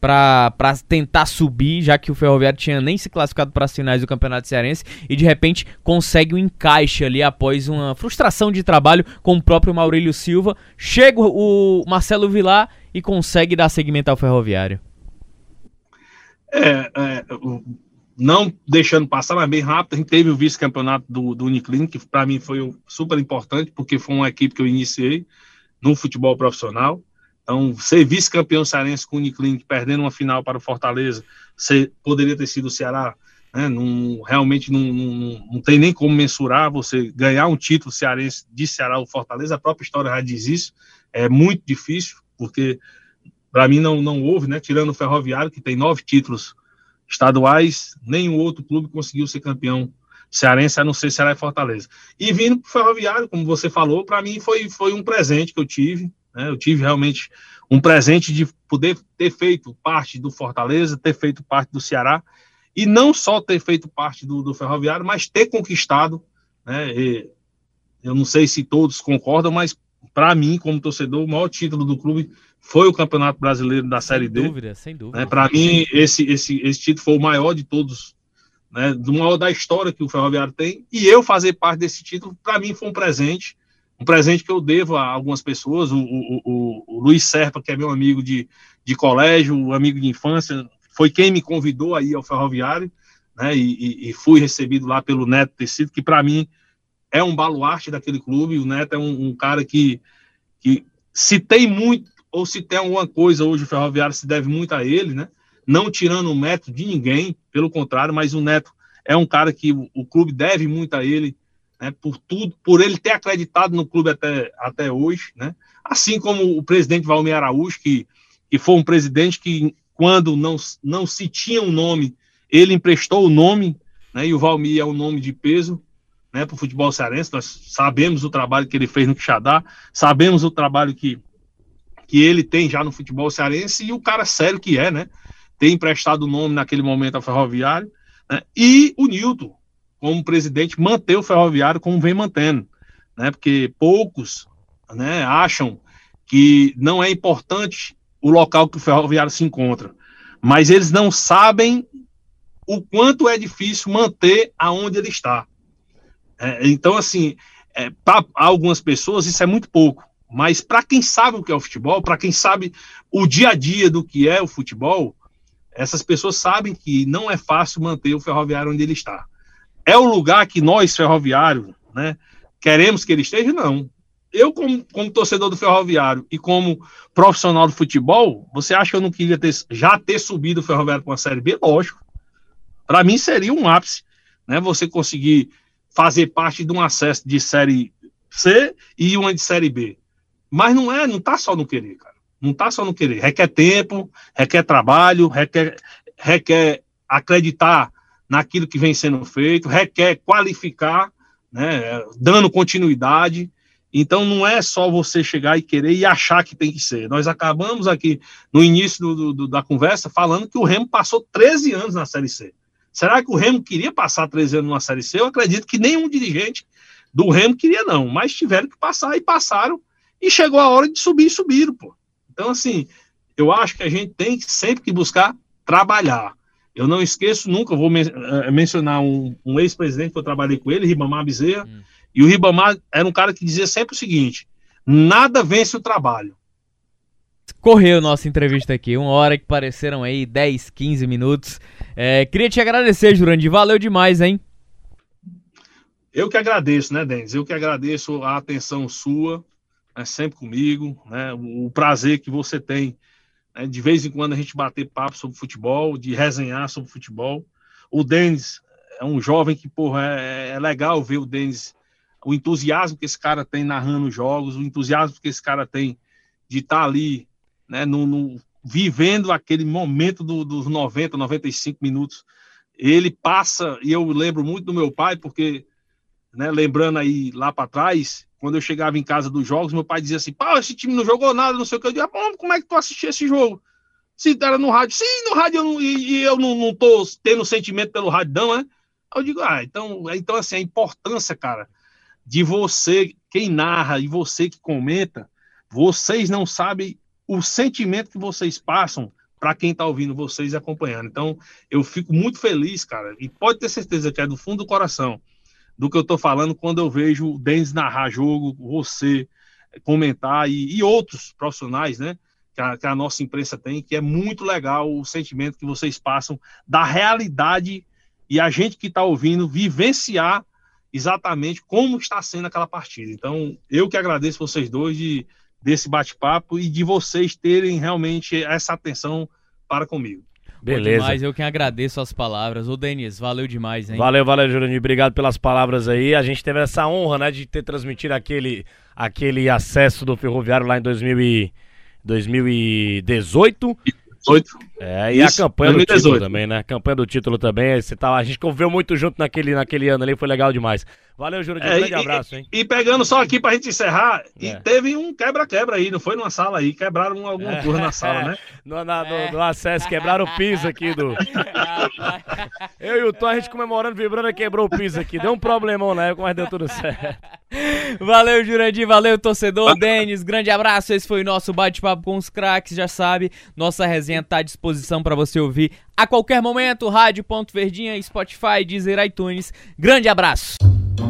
para tentar subir, já que o Ferroviário tinha nem se classificado para as finais do Campeonato Cearense e de repente consegue um encaixe ali após uma frustração de trabalho com o próprio Maurílio Silva. Chega o Marcelo Vilar e consegue dar segmento ao Ferroviário. É, é, não deixando passar, mas bem rápido, a gente teve o vice-campeonato do, do Uniclinic, que para mim foi super importante, porque foi uma equipe que eu iniciei no futebol profissional. Então, ser vice-campeão cearense com o Uniclinic, perdendo uma final para o Fortaleza, poderia ter sido o Ceará, né? Realmente não, não, não tem nem como mensurar você ganhar um título cearense de Ceará ou Fortaleza, a própria história já diz isso, é muito difícil, porque para mim não, não houve, né? Tirando o Ferroviário, que tem nove títulos estaduais, nenhum outro clube conseguiu ser campeão cearense, a não ser Ceará e Fortaleza. E vindo para o Ferroviário, como você falou, para mim foi, foi um presente que eu tive, né? Eu tive realmente um presente de poder ter feito parte do Fortaleza, ter feito parte do Ceará, e não só ter feito parte do, do Ferroviário, mas ter conquistado, né? E eu não sei se todos concordam, mas para mim, como torcedor, o maior título do clube foi o Campeonato Brasileiro da Série D. Sem dúvida, sem dúvida. Né? Para mim, esse, esse, esse título foi o maior de todos, né? do maior da história que o Ferroviário tem. E eu fazer parte desse título, para mim, foi um presente. Um presente que eu devo a algumas pessoas. O, o, o, o Luiz Serpa, que é meu amigo de, de colégio, amigo de infância, foi quem me convidou aí ao Ferroviário. Né, e, e, fui recebido lá pelo Neto Tecido, que para mim é um baluarte daquele clube. O Neto é um, um cara que, que se tem muito ou se tem alguma coisa hoje o Ferroviário se deve muito a ele, né? Não tirando o mérito de ninguém, pelo contrário, mas o Neto é um cara que o, o clube deve muito a ele, né? Por tudo, por ele ter acreditado no clube até, até hoje, né? Assim como o presidente Valmir Araújo, que, que foi um presidente que, quando não, não se tinha um nome, ele emprestou o nome, né? E o Valmir é um nome de peso, né, para o futebol cearense. Nós sabemos o trabalho que ele fez no Quixadá, sabemos o trabalho que que ele tem já no futebol cearense e o cara sério que é, né? Tem emprestado o nome naquele momento ao Ferroviário, né? E o Nilton, como presidente, manter o Ferroviário como vem mantendo, né? Porque poucos, né, acham que não é importante o local que o Ferroviário se encontra, mas eles não sabem o quanto é difícil manter aonde ele está. É, então, assim, é, para algumas pessoas isso é muito pouco. Mas para quem sabe o que é o futebol, para quem sabe o dia a dia do que é o futebol, essas pessoas sabem que não é fácil manter o ferroviário onde ele está. É o lugar que nós, ferroviários, né, queremos que ele esteja? Não. Eu, como, como torcedor do ferroviário e como profissional do futebol, você acha que eu não queria ter, já ter subido o ferroviário com a Série B? Lógico. Para mim seria um ápice, né? Você conseguir fazer parte de um acesso de Série C e uma de Série B. Mas não é, não tá só no querer, cara. Não tá só no querer. Requer tempo, requer trabalho, requer, requer acreditar naquilo que vem sendo feito, requer qualificar, né, dando continuidade. Então não é só você chegar e querer e achar que tem que ser. Nós acabamos aqui no início do, do, da conversa falando que o Remo passou 13 anos na Série C. Será que o Remo queria passar 13 anos na Série C? Eu acredito que nenhum dirigente do Remo queria, não. Mas tiveram que passar e passaram e chegou a hora de subir e subiram, pô. Então, assim, eu acho que a gente tem sempre que buscar trabalhar. Eu não esqueço nunca, vou men uh, mencionar um, um ex-presidente que eu trabalhei com ele, Ribamar Bezerra, hum. e o Ribamar era um cara que dizia sempre o seguinte: nada vence o trabalho. Correu nossa entrevista aqui, uma hora que pareceram aí 10, 15 minutos. É, queria te agradecer, Jurandir, valeu demais, hein? Eu que agradeço, né, Denis? Eu que agradeço a atenção sua né, sempre comigo, né, o prazer que você tem né, de vez em quando a gente bater papo sobre futebol, de resenhar sobre futebol. O Denis é um jovem que, porra, é, é legal ver o Denis, o entusiasmo que esse cara tem narrando jogos, o entusiasmo que esse cara tem de estar tá ali, né, no, no, vivendo aquele momento do, dos 90, 95 minutos. Ele passa, e eu lembro muito do meu pai, porque, né, lembrando aí lá para trás, quando eu chegava em casa dos jogos, meu pai dizia assim: pá, esse time não jogou nada, não sei o que. Eu dizia, como é que tu assistia esse jogo? Se era no rádio, sim, no rádio eu não, e, e, eu não, não tô tendo sentimento pelo rádio, não, né? Eu digo, ah, então, então assim, a importância, cara, de você, quem narra e você que comenta, vocês não sabem o sentimento que vocês passam para quem está ouvindo vocês e acompanhando. Então, eu fico muito feliz, cara, e pode ter certeza que é do fundo do coração do que eu estou falando quando eu vejo o Denis narrar jogo, você comentar e, e, outros profissionais, né? que a, que a nossa imprensa tem, que é muito legal o sentimento que vocês passam da realidade e a gente que está ouvindo vivenciar exatamente como está sendo aquela partida. Então, eu que agradeço vocês dois de, desse bate-papo e de vocês terem realmente essa atenção para comigo. Beleza. Demais, eu que agradeço as palavras. Ô, Denis, valeu demais, hein? Valeu, valeu, Jurandir. Obrigado pelas palavras aí. A gente teve essa honra, né, de ter transmitido aquele, aquele acesso do Ferroviário lá em 2000 e, 2018. 2018. É, e Isso, a campanha 2018. do título também, né? A campanha do título também. Você tá, a gente conviveu muito junto naquele, naquele ano ali, foi legal demais. Valeu, Júlio, de um é, grande e, abraço, hein? E, pegando só aqui pra gente encerrar, é. e teve um quebra-quebra aí, não foi numa sala aí, quebraram alguma é. coisa na sala, né? No, na, no, no, acesso, quebraram o piso aqui do. Eu e o Tom, a gente comemorando, vibrando, quebrou o piso aqui. Deu um problemão na época, mas deu tudo certo. Valeu, Jurandir, valeu, torcedor. Denis, grande abraço. Esse foi o nosso bate-papo com os craques, já sabe. Nossa resenha tá à disposição para você ouvir a qualquer momento. Rádio.verdinha, Spotify, Deezer, iTunes. Grande abraço.